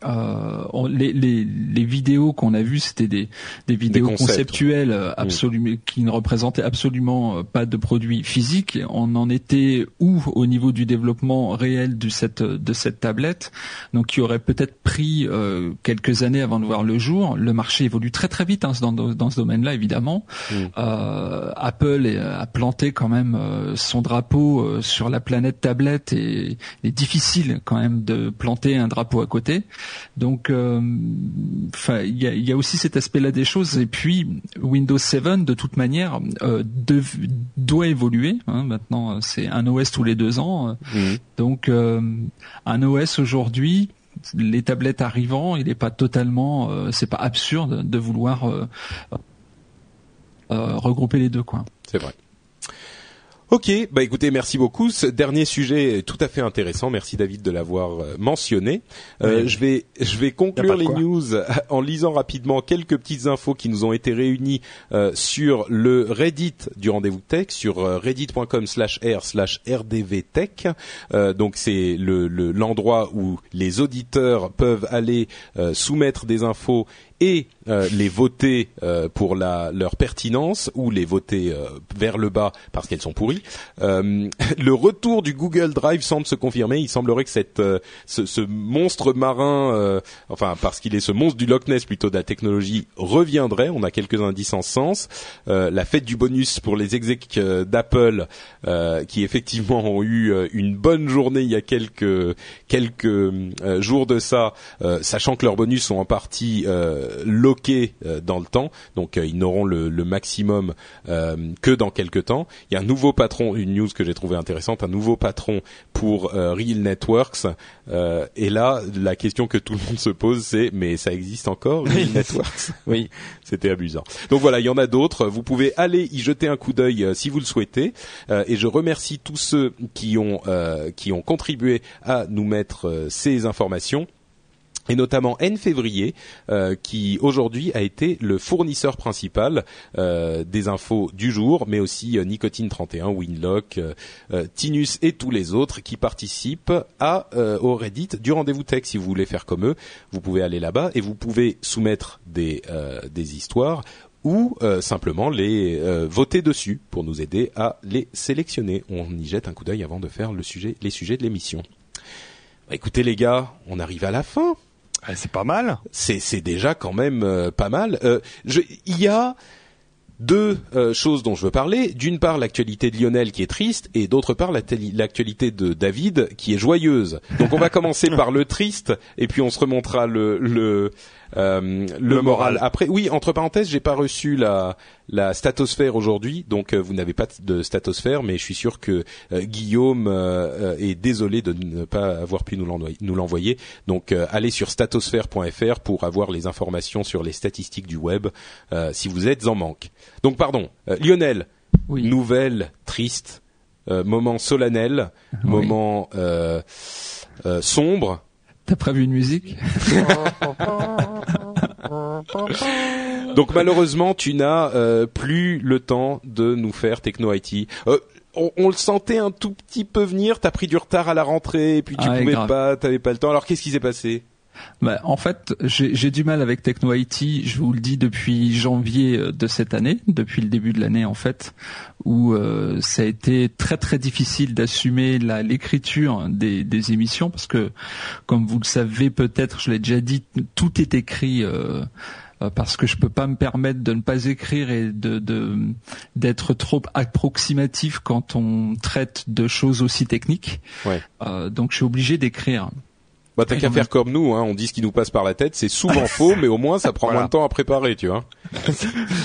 euh, les, les, les, vidéos qu'on a vues, c'était des, des vidéos conceptuelles euh, absolument qui ne représentaient absolument euh, pas de produit physique. On en était où au niveau du développement réel de cette de cette tablette, donc qui aurait peut-être pris euh, quelques années avant de voir le jour. Le marché évolue très très vite hein, dans, dans ce domaine-là, évidemment. Euh, Apple a planté quand même son drapeau sur la planète tablette et c'est difficile quand même de planter un drapeau à côté. Donc, enfin, il y a, y a, aussi cet aspect-là des choses. Et puis Windows 7, de toute manière, doit évoluer. Hein. Maintenant, c'est un OS tous les deux ans. Mmh. Donc, un OS aujourd'hui les tablettes arrivant, il n'est pas totalement, euh, c'est pas absurde de vouloir euh, euh, regrouper les deux coins. C'est vrai. Ok, bah écoutez, merci beaucoup. Ce dernier sujet est tout à fait intéressant. Merci David de l'avoir euh, mentionné. Euh, je vais je vais conclure les news en lisant rapidement quelques petites infos qui nous ont été réunies euh, sur le Reddit du rendez-vous tech sur reddit.com/r/rdvtech. donc c'est le l'endroit où les auditeurs peuvent aller soumettre des infos et euh, les voter euh, pour la, leur pertinence ou les voter euh, vers le bas parce qu'elles sont pourries. (laughs) le retour du Google Drive semble se confirmer. Il semblerait que cette, ce, ce, monstre marin, enfin parce qu'il est ce monstre du Loch Ness plutôt de la technologie, reviendrait. On a quelques indices en sens. la fête du bonus pour les execs d'Apple qui effectivement ont eu une bonne journée il y a quelques quelques jours de ça, sachant que leurs bonus sont en partie loqués euh, dans le temps, donc euh, ils n'auront le, maximum euh, que dans quelques temps. Il y a un nouveau patron, une news que j'ai trouvé intéressante, un nouveau patron pour Real Networks. et là, la question que tout le monde se pose, c'est mais ça existe encore Real (laughs) Networks? Oui, c'était amusant. Donc voilà, il y en a d'autres. Vous pouvez aller y jeter un coup d'œil si vous le souhaitez. et je remercie tous ceux qui ont qui ont contribué à nous mettre ces informations et notamment N février, euh, qui aujourd'hui a été le fournisseur principal euh, des infos du jour, mais aussi euh, Nicotine 31, Winlock, Tinus et tous les autres qui participent à au Reddit du rendez-vous tech. Si vous voulez faire comme eux, vous pouvez aller là-bas et vous pouvez soumettre des des histoires ou simplement les voter dessus pour nous aider à les sélectionner. On y jette un coup d'œil avant de faire le sujet, les sujets de l'émission. Écoutez les gars, on arrive à la fin. Ah, c'est pas mal. C'est déjà quand même euh, pas mal. Euh, il y a deux euh, choses dont je veux parler. D'une part, l'actualité de Lionel qui est triste, et d'autre part, l'actualité de David qui est joyeuse. Donc, on va commencer par le triste, et puis on se remontera le, le euh, le, moral. Après, oui, entre parenthèses, j'ai pas reçu la, la statosphère aujourd'hui, donc euh, vous n'avez pas de statosphère, mais je suis sûr que euh, Guillaume est désolé de ne pas avoir pu nous l'envoyer. Donc, allez sur statosphère.fr pour avoir les informations sur les statistiques du web si vous êtes en manque. Donc, pardon, Lionel, nouvelle triste, moment solennel, moment sombre. T'as prévu une musique? (laughs) (laughs) Donc malheureusement, tu n'as euh, plus le temps de nous faire Techno IT. Euh, on, le sentait un tout petit peu venir. T'as pris du retard à la rentrée, et puis tu ah, pouvais pas, t'avais pas le temps. Alors qu'est-ce qui s'est passé? Bah, en fait, j'ai du mal avec Techno IT, je vous le dis depuis janvier euh, de cette année, depuis le début de l'année en fait, où euh, ça a été très très difficile d'assumer l'écriture des, des, émissions parce que, comme vous le savez peut-être, je l'ai déjà dit, tout est écrit. Euh, parce que je peux pas me permettre de ne pas écrire et de d'être trop approximatif quand on traite de choses aussi techniques. Ouais. donc je suis obligé d'écrire. Bah t'as qu'à faire comme nous, hein. on dit ce qui nous passe par la tête, c'est souvent (laughs) faux, mais au moins ça prend moins de temps à préparer, tu vois.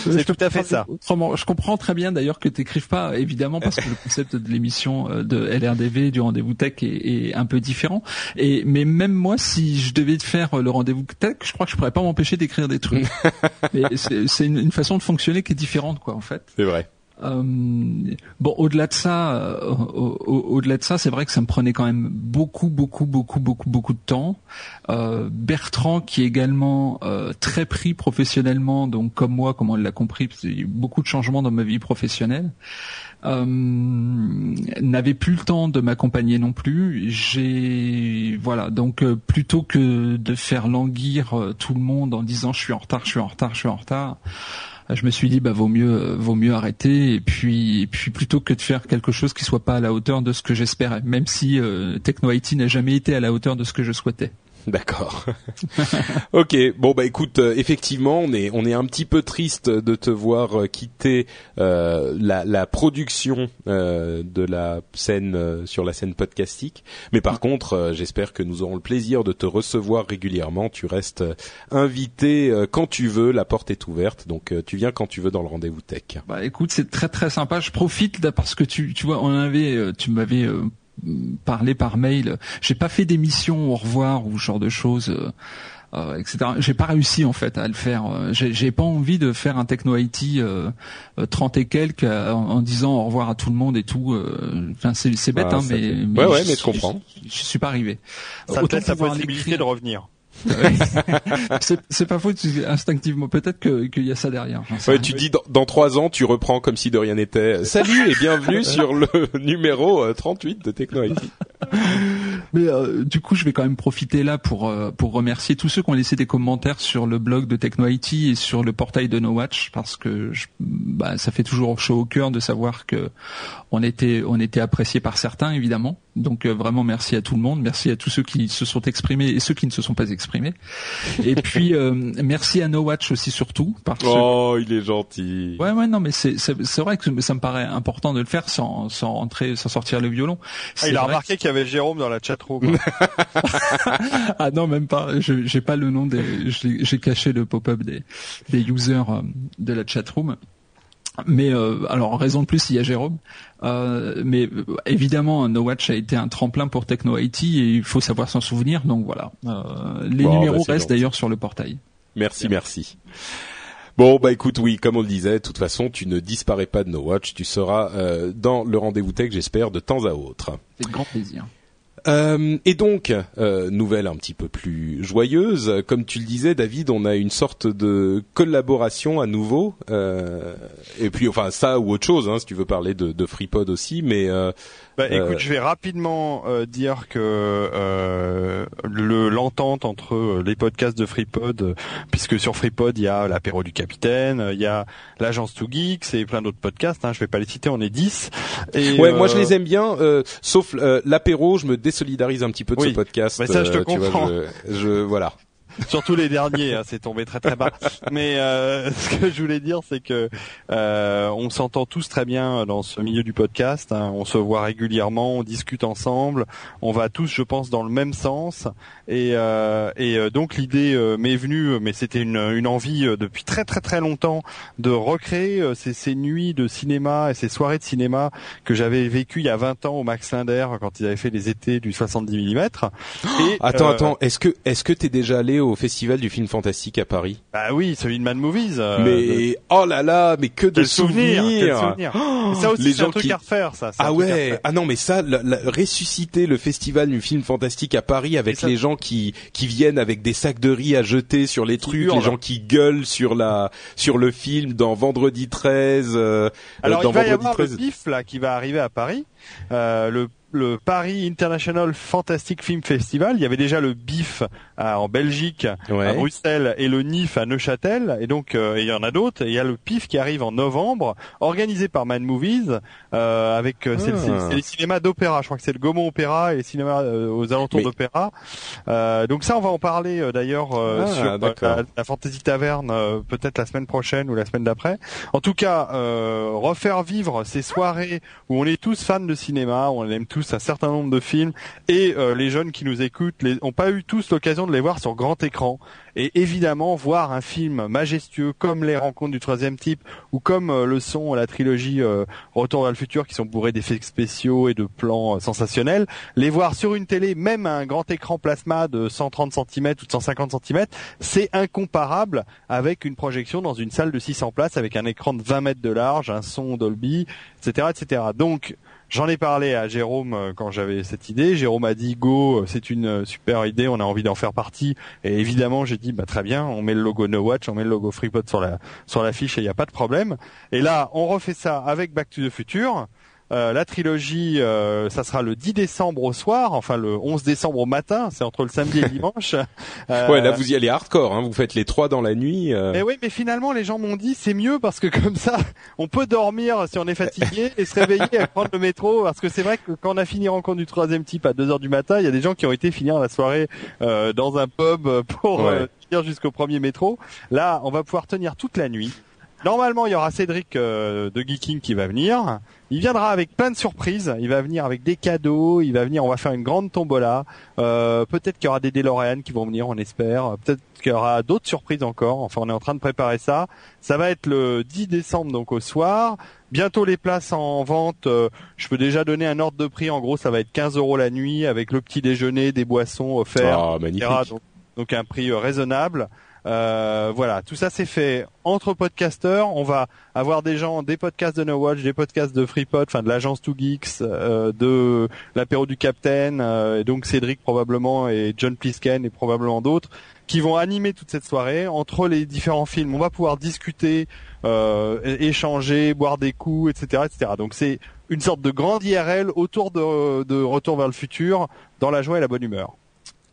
c'est tout à fait ça. Autrement, je comprends très bien d'ailleurs que t'écrives pas, évidemment, parce que le concept de l'émission euh, de LRDV, du rendez-vous tech, est, est, un peu différent. Et mais même moi, si je devais faire le rendez-vous tech, je crois que je pourrais pas m'empêcher d'écrire des trucs. (laughs) c'est une, une façon de fonctionner qui est différente, quoi, en fait. C'est vrai. Euh, bon, au-delà de ça, euh, au-delà de ça, c'est vrai que ça me prenait quand même beaucoup, beaucoup, beaucoup, beaucoup, beaucoup de temps. Euh, Bertrand, qui est également très pris professionnellement, donc comme moi, comme on l'a compris, parce qu'il y a eu beaucoup de changements dans ma vie professionnelle. n'avait plus le temps de m'accompagner non plus. J'ai voilà donc plutôt que de faire languir tout le monde en disant je suis en retard, je suis en retard, je suis en retard, je me suis dit bah vaut mieux vaut mieux arrêter et puis plutôt que de faire quelque chose qui soit pas à la hauteur de ce que j'espérais, même si euh, Techno IT n'a jamais été à la hauteur de ce que je souhaitais. D'accord. (laughs) ok. Bon bah écoute, euh, effectivement, on est on est un petit peu triste de te voir euh, quitter euh, la, la production de la scène sur la scène podcastique. Mais par contre, j'espère que nous aurons le plaisir de te recevoir régulièrement. Tu restes invité quand tu veux. La porte est ouverte, donc tu viens quand tu veux dans le rendez-vous tech. Bah écoute, c'est très très sympa. Je profite parce que tu tu vois, on avait tu m'avais parler par mail. J'ai pas fait d'émission au revoir ou ce genre de choses. Euh, euh, etc. J'ai pas réussi en fait à le faire. Euh, j'ai pas envie de faire un techno IT euh, 30 et quelques en, disant au revoir à tout le monde et tout. Enfin c'est bête, ah, hein, mais, mais, ouais, ouais, mais je comprends. Je, je, suis pas arrivé. Ça te laisse la possibilité de revenir. (laughs) c'est pas faux instinctivement. Peut-être qu'il y a ça derrière. Ouais, tu dis dans, trois ans, tu reprends comme si de rien n'était. (laughs) Salut et bienvenue sur le (laughs) numéro 38 euh, de Techno IT. Mais euh, du coup, je vais quand même profiter là pour euh, pour remercier tous ceux qui ont laissé des commentaires sur le blog de Techno IT et sur le portail de No Watch parce que je, bah, ça fait toujours chaud au cœur de savoir que on était on était apprécié par certains évidemment. Donc vraiment merci à tout le monde, merci à tous ceux qui se sont exprimés et ceux qui ne se sont pas exprimés et (laughs) puis euh, merci à No Watch aussi surtout parce Oh, il est gentil. Ouais ouais non mais c'est c'est vrai que ça me paraît important de le faire sans sans rentrer sans sortir le violon. Ah, il a remarqué qu'il y avait Jérôme dans la chatroom. (laughs) ah non même pas. Je j'ai pas le nom des j'ai caché le pop-up des des users euh, de la chatroom. Mais euh, alors raison de plus il y a Jérôme, euh, mais euh, évidemment No Watch a été un tremplin pour Techno IT et il faut savoir s'en souvenir. Donc voilà, euh, les numéros bah, restent d'ailleurs sur le portail. Merci, merci. Bon bah écoute oui comme on le disait de toute façon tu ne disparais pas de No Watch tu seras euh, dans le rendez-vous tech j'espère de temps à autre. C'est grand plaisir. Euh, et donc, euh, nouvelle un petit peu plus joyeuse, comme tu le disais, David, on a une sorte de collaboration à nouveau. Euh, et puis, enfin, ça ou autre chose, hein, si tu veux parler de, de FreePod aussi, mais euh, bah, euh, écoute, je vais rapidement euh, dire que euh, le l'entente entre les podcasts de FreePod, puisque sur FreePod il y a l'apéro du capitaine, il y a l'agence Two Geeks et plein d'autres podcasts. Hein, je vais pas les citer, on est 10. Et, ouais, moi je les aime bien, sauf l'apéro, je me désolidarise un petit peu de ce podcast. Mais ça, je te comprends. je, voilà. Surtout les derniers, hein, c'est tombé très très bas. Mais euh, (laughs) ce que je voulais dire, c'est que euh, on s'entend tous très bien dans ce milieu du podcast. Hein. On se voit régulièrement, on discute ensemble, on va tous, je pense, dans le même sens. Et, euh, et euh, donc l'idée euh, m'est venue, mais c'était une, une envie depuis très très très longtemps de recréer ces, ces nuits de cinéma et ces soirées de cinéma que j'avais vécues il y a 20 ans au Max Linder quand ils avaient fait les étés du 70 mm. Et, (gasps) attends, attends, est-ce que est-ce que t'es déjà allé au festival du film fantastique à Paris? Bah oui, celui de Mad Movies. Mais oh là là, mais que de souvenirs. souvenirs. (gasps) Oh, ça aussi, c'est un truc à refaire, ça. Ah ouais. Ah non, mais ça, ressusciter le festival du film fantastique à Paris avec les gens qui qui viennent avec des sacs de riz à jeter sur les trucs, les gens qui gueulent sur la sur le film dans Vendredi 13. Euh, Alors dans il va y avoir le bif là qui va arriver à Paris. Euh, le le Paris International Fantastic Film Festival. Il y avait déjà le BIF en Belgique, à Bruxelles, et le NIF à Neuchâtel. Et donc, euh, il y en a d'autres. Il y a le PIF qui arrive en novembre, organisé par Man Movies, euh, avec euh, c'est ah. les cinémas d'opéra. Je crois que c'est le Gaumont Opéra et les cinémas aux alentours d'opéra. donc ça, on va en parler d'ailleurs ah, sur la, la, Fantasy Taverne, peut-être la semaine prochaine ou la semaine d'après. En tout cas, refaire vivre ces soirées où on est tous fans de cinéma, on aime tous un certain nombre de films et euh, les jeunes qui nous écoutent n'ont pas eu tous l'occasion de les voir sur grand écran. Et évidemment, voir un film majestueux comme Les Rencontres du troisième type ou comme euh, le son la trilogie euh, Retour vers le futur qui sont bourrés d'effets spéciaux et de plans sensationnels, les voir sur une télé, même à un grand écran plasma de 130 cm ou de 150 cm, c'est incomparable avec une projection dans une salle de 600 places avec un écran de 20 mètres de large, un son Dolby, etc., etc. Donc J'en ai parlé à Jérôme euh, quand j'avais cette idée. Jérôme a dit go, euh, c'est une euh, super idée, on a envie d'en faire partie. Et évidemment, j'ai dit bah très bien, on met le logo No Watch, on met le logo FreePod sur la sur l'affiche et il n'y a pas de problème. Et là, on refait ça avec Back to the Future. Euh, la trilogie, euh, ça sera le 10 décembre au soir, enfin le 11 décembre au matin, c'est entre le samedi et le (laughs) dimanche. Euh, ouais, là vous y allez hardcore, hein, vous faites les trois dans la nuit. Mais oui, mais finalement les gens m'ont dit c'est mieux parce que comme ça, on peut dormir si on est fatigué et se réveiller et prendre le métro. Parce que c'est vrai que quand on a fini rencontre du troisième type à 2 heures du matin, il y a des gens qui ont été finir la soirée dans un pub pour ouais. jusqu'au premier métro. Là, on va pouvoir tenir toute la nuit. Normalement, il y aura Cédric euh, de Geeking qui va venir. Il viendra avec plein de surprises. Il va venir avec des cadeaux. Il va venir. On va faire une grande tombola. Euh, peut-être qu'il y aura des DeLorean qui vont venir. On espère. Peut-être qu'il y aura d'autres surprises encore. Enfin, on est en train de préparer ça. Ça va être le 10 décembre, donc au soir. Bientôt les places en vente. Euh, je peux déjà donner un ordre de prix. En gros, ça va être 15 euros la nuit avec le petit déjeuner, des boissons offertes, oh, magnifique. Donc, donc un prix raisonnable. Euh, voilà, tout ça c'est fait entre podcasteurs. On va avoir des gens, des podcasts de No Watch, des podcasts de FreePod, enfin de l'agence Two Geeks, euh, de l'apéro du Captain, euh, et donc Cédric probablement et John Plisken et probablement d'autres qui vont animer toute cette soirée entre les différents films. On va pouvoir discuter, échanger, boire des coups, etc., etc. Donc c'est une sorte de grande IRL autour de, de Retour vers le futur dans la joie et la bonne humeur.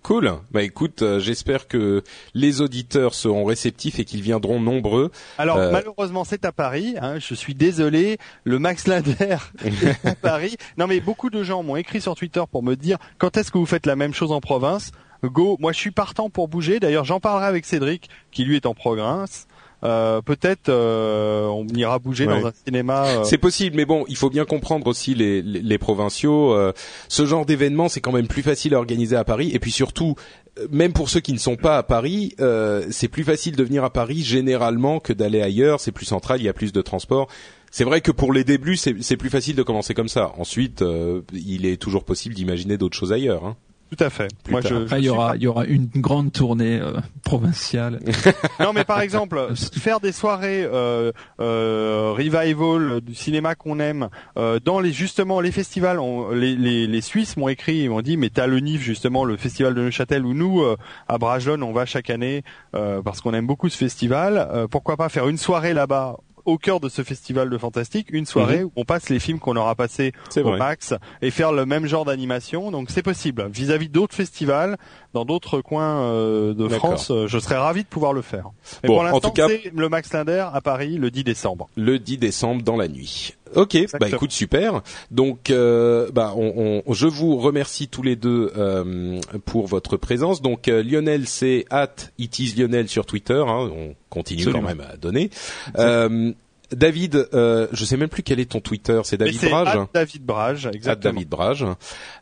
Cool. Bah écoute, euh, j'espère que les auditeurs seront réceptifs et qu'ils viendront nombreux. Alors euh... malheureusement c'est à Paris. Hein, je suis désolé. Le Max Linder (laughs) est à Paris. Non mais beaucoup de gens m'ont écrit sur Twitter pour me dire quand est-ce que vous faites la même chose en province? Go. Moi je suis partant pour bouger. D'ailleurs j'en parlerai avec Cédric qui lui est en province. Euh, peut-être euh, on ira bouger Ouais. dans un cinéma. euh, C'est possible, mais bon, il faut bien comprendre aussi les, les, les provinciaux. euh, ce genre d'événement, c'est quand même plus facile à organiser à Paris. Et puis surtout, euh, même pour ceux qui ne sont pas à Paris, euh, c'est plus facile de venir à Paris généralement que d'aller ailleurs. C'est plus central, il y a plus de transport. C'est vrai que pour les débuts, c'est c'est plus facile de commencer comme ça. Ensuite, euh, il est toujours possible d'imaginer d'autres choses ailleurs. Hein. Tout à fait. Plus Moi, tard. je, je Après, il y aura, il y aura une grande tournée euh, provinciale. (laughs) Non, mais par (laughs) exemple, faire des soirées euh, euh, revival du cinéma qu'on aime euh, dans les justement les festivals. on- les, les, les Suisses m'ont écrit, ils m'ont dit, mais t'as le NIF justement, le festival de Neuchâtel où nous euh, à Bragelonne on va chaque année euh, parce qu'on aime beaucoup ce festival. Euh, pourquoi pas faire une soirée là-bas au cœur de ce festival de fantastique, une soirée où on passe les films qu'on aura passés Mhm. Au vrai. max et faire le même genre d'animation. Donc c'est possible. Vis-à-vis d'autres festivals, dans d'autres coins euh, de. France, euh, je serais ravi de pouvoir le faire. Mais Bon, pour l'instant, c'est le Max Linder à Paris le 10 décembre. le 10 décembre dans la nuit. Ok, bah écoute super. Donc euh, bah on, on- je vous remercie tous les deux euh, pour votre présence. Donc euh, Lionel c'est at it is Lionel sur Twitter. hein, on continue Absolument. quand même à donner. Euh, David, euh, je sais même plus quel est ton Twitter. C'est David Brage. David Brage, exactement. David Brage.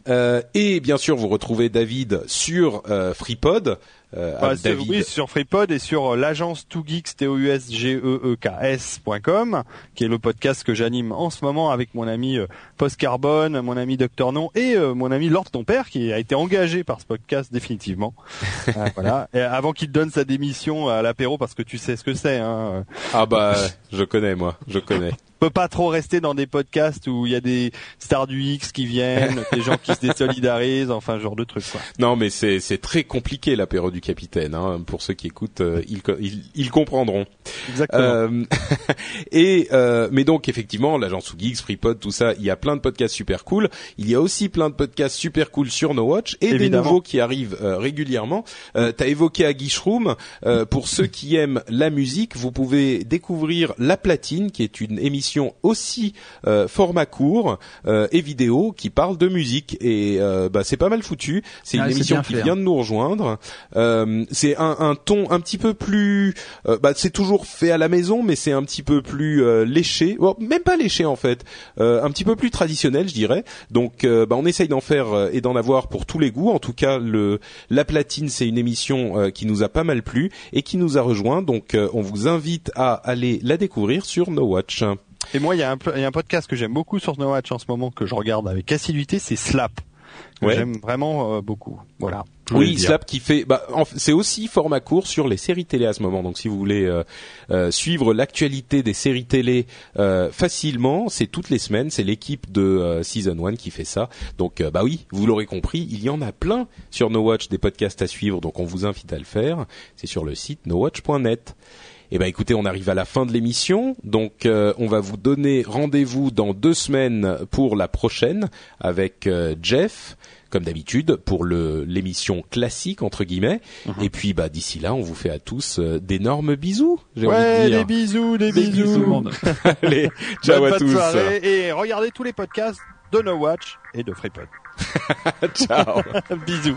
Euh, et bien sûr, vous retrouvez David sur euh, FreePod. Euh, c'est- David. oui, sur FreePod et sur euh, l'agence 2geeks, t o u s g e e k s.com, qui est le podcast que j'anime en ce moment avec mon ami euh, Post Carbone, mon ami Docteur Non et euh, mon ami Lord ton père qui a été engagé par ce podcast définitivement. (laughs) Euh, voilà. Et avant qu'il donne sa démission à l'apéro parce que tu sais ce que c'est hein. Ah bah, je connais moi, je connais. On peut pas trop rester dans des podcasts où il y a des stars du X qui viennent, (laughs) des gens qui se désolidarisent, enfin ce genre de trucs quoi. Non, mais c'est c'est très compliqué l'apéro du capitaine. Hein. Pour ceux qui écoutent, euh, ils, ils ils comprendront. Exactement. Euh, (laughs) et euh, mais donc effectivement, l'agence Geeks, FreePod, tout ça, il y a plein de podcasts super cool. Il y a aussi plein de podcasts super cool sur No Watch et des nouveaux qui arrivent euh, régulièrement. Euh, T'as évoqué à Guichroom. Euh, pour ceux qui aiment la musique, vous pouvez découvrir La Platine, qui est une émission aussi euh, format court euh, et vidéo qui parle de musique et euh, bah, c'est pas mal foutu. C'est une Ah, c'est émission qui fait, vient de nous rejoindre. Euh, c'est un, un ton un petit peu plus. euh, bah, c'est toujours fait à la maison, mais c'est un petit peu plus euh, léché. Bon, même pas léché en fait. Euh, un petit peu plus traditionnel, je dirais. Donc, euh, bah, on essaye d'en faire et d'en avoir pour tous les goûts. En tout cas, le la platine, c'est une émission euh, qui nous a pas mal plu et qui nous a rejoint. Donc, euh, on vous invite à aller la découvrir sur No Watch. Et moi, il y, a un, il y a un podcast que j'aime beaucoup sur No Watch en ce moment que je regarde avec assiduité, c'est Slap. Ouais. J'aime vraiment euh, beaucoup. Voilà. Oui. Slap qui fait. Bah, c'est aussi format court sur les séries télé à ce moment. Donc, si vous voulez euh, euh, suivre l'actualité des séries télé facilement, c'est toutes les semaines. C'est l'équipe de Season 1 qui fait ça. Donc, bah oui, vous l'aurez compris, il y en a plein sur No Watch des podcasts à suivre. Donc, on vous invite à le faire. C'est sur le site nowatch.net. Eh ben écoutez, on arrive à la fin de l'émission, donc euh, on va vous donner rendez-vous dans deux semaines pour la prochaine avec euh, Jeff, comme d'habitude pour le l'émission classique entre guillemets. Mhm. Et puis bah d'ici là, on vous fait à tous euh, d'énormes bisous. J'ai envie Ouais, de dire. des bisous, des, Des bisous. bisous, tout le monde. (laughs) Allez, ciao Bonne à tous. soirée et regardez tous les podcasts de No Watch et de FreePod. (laughs) ciao. (laughs) bisous.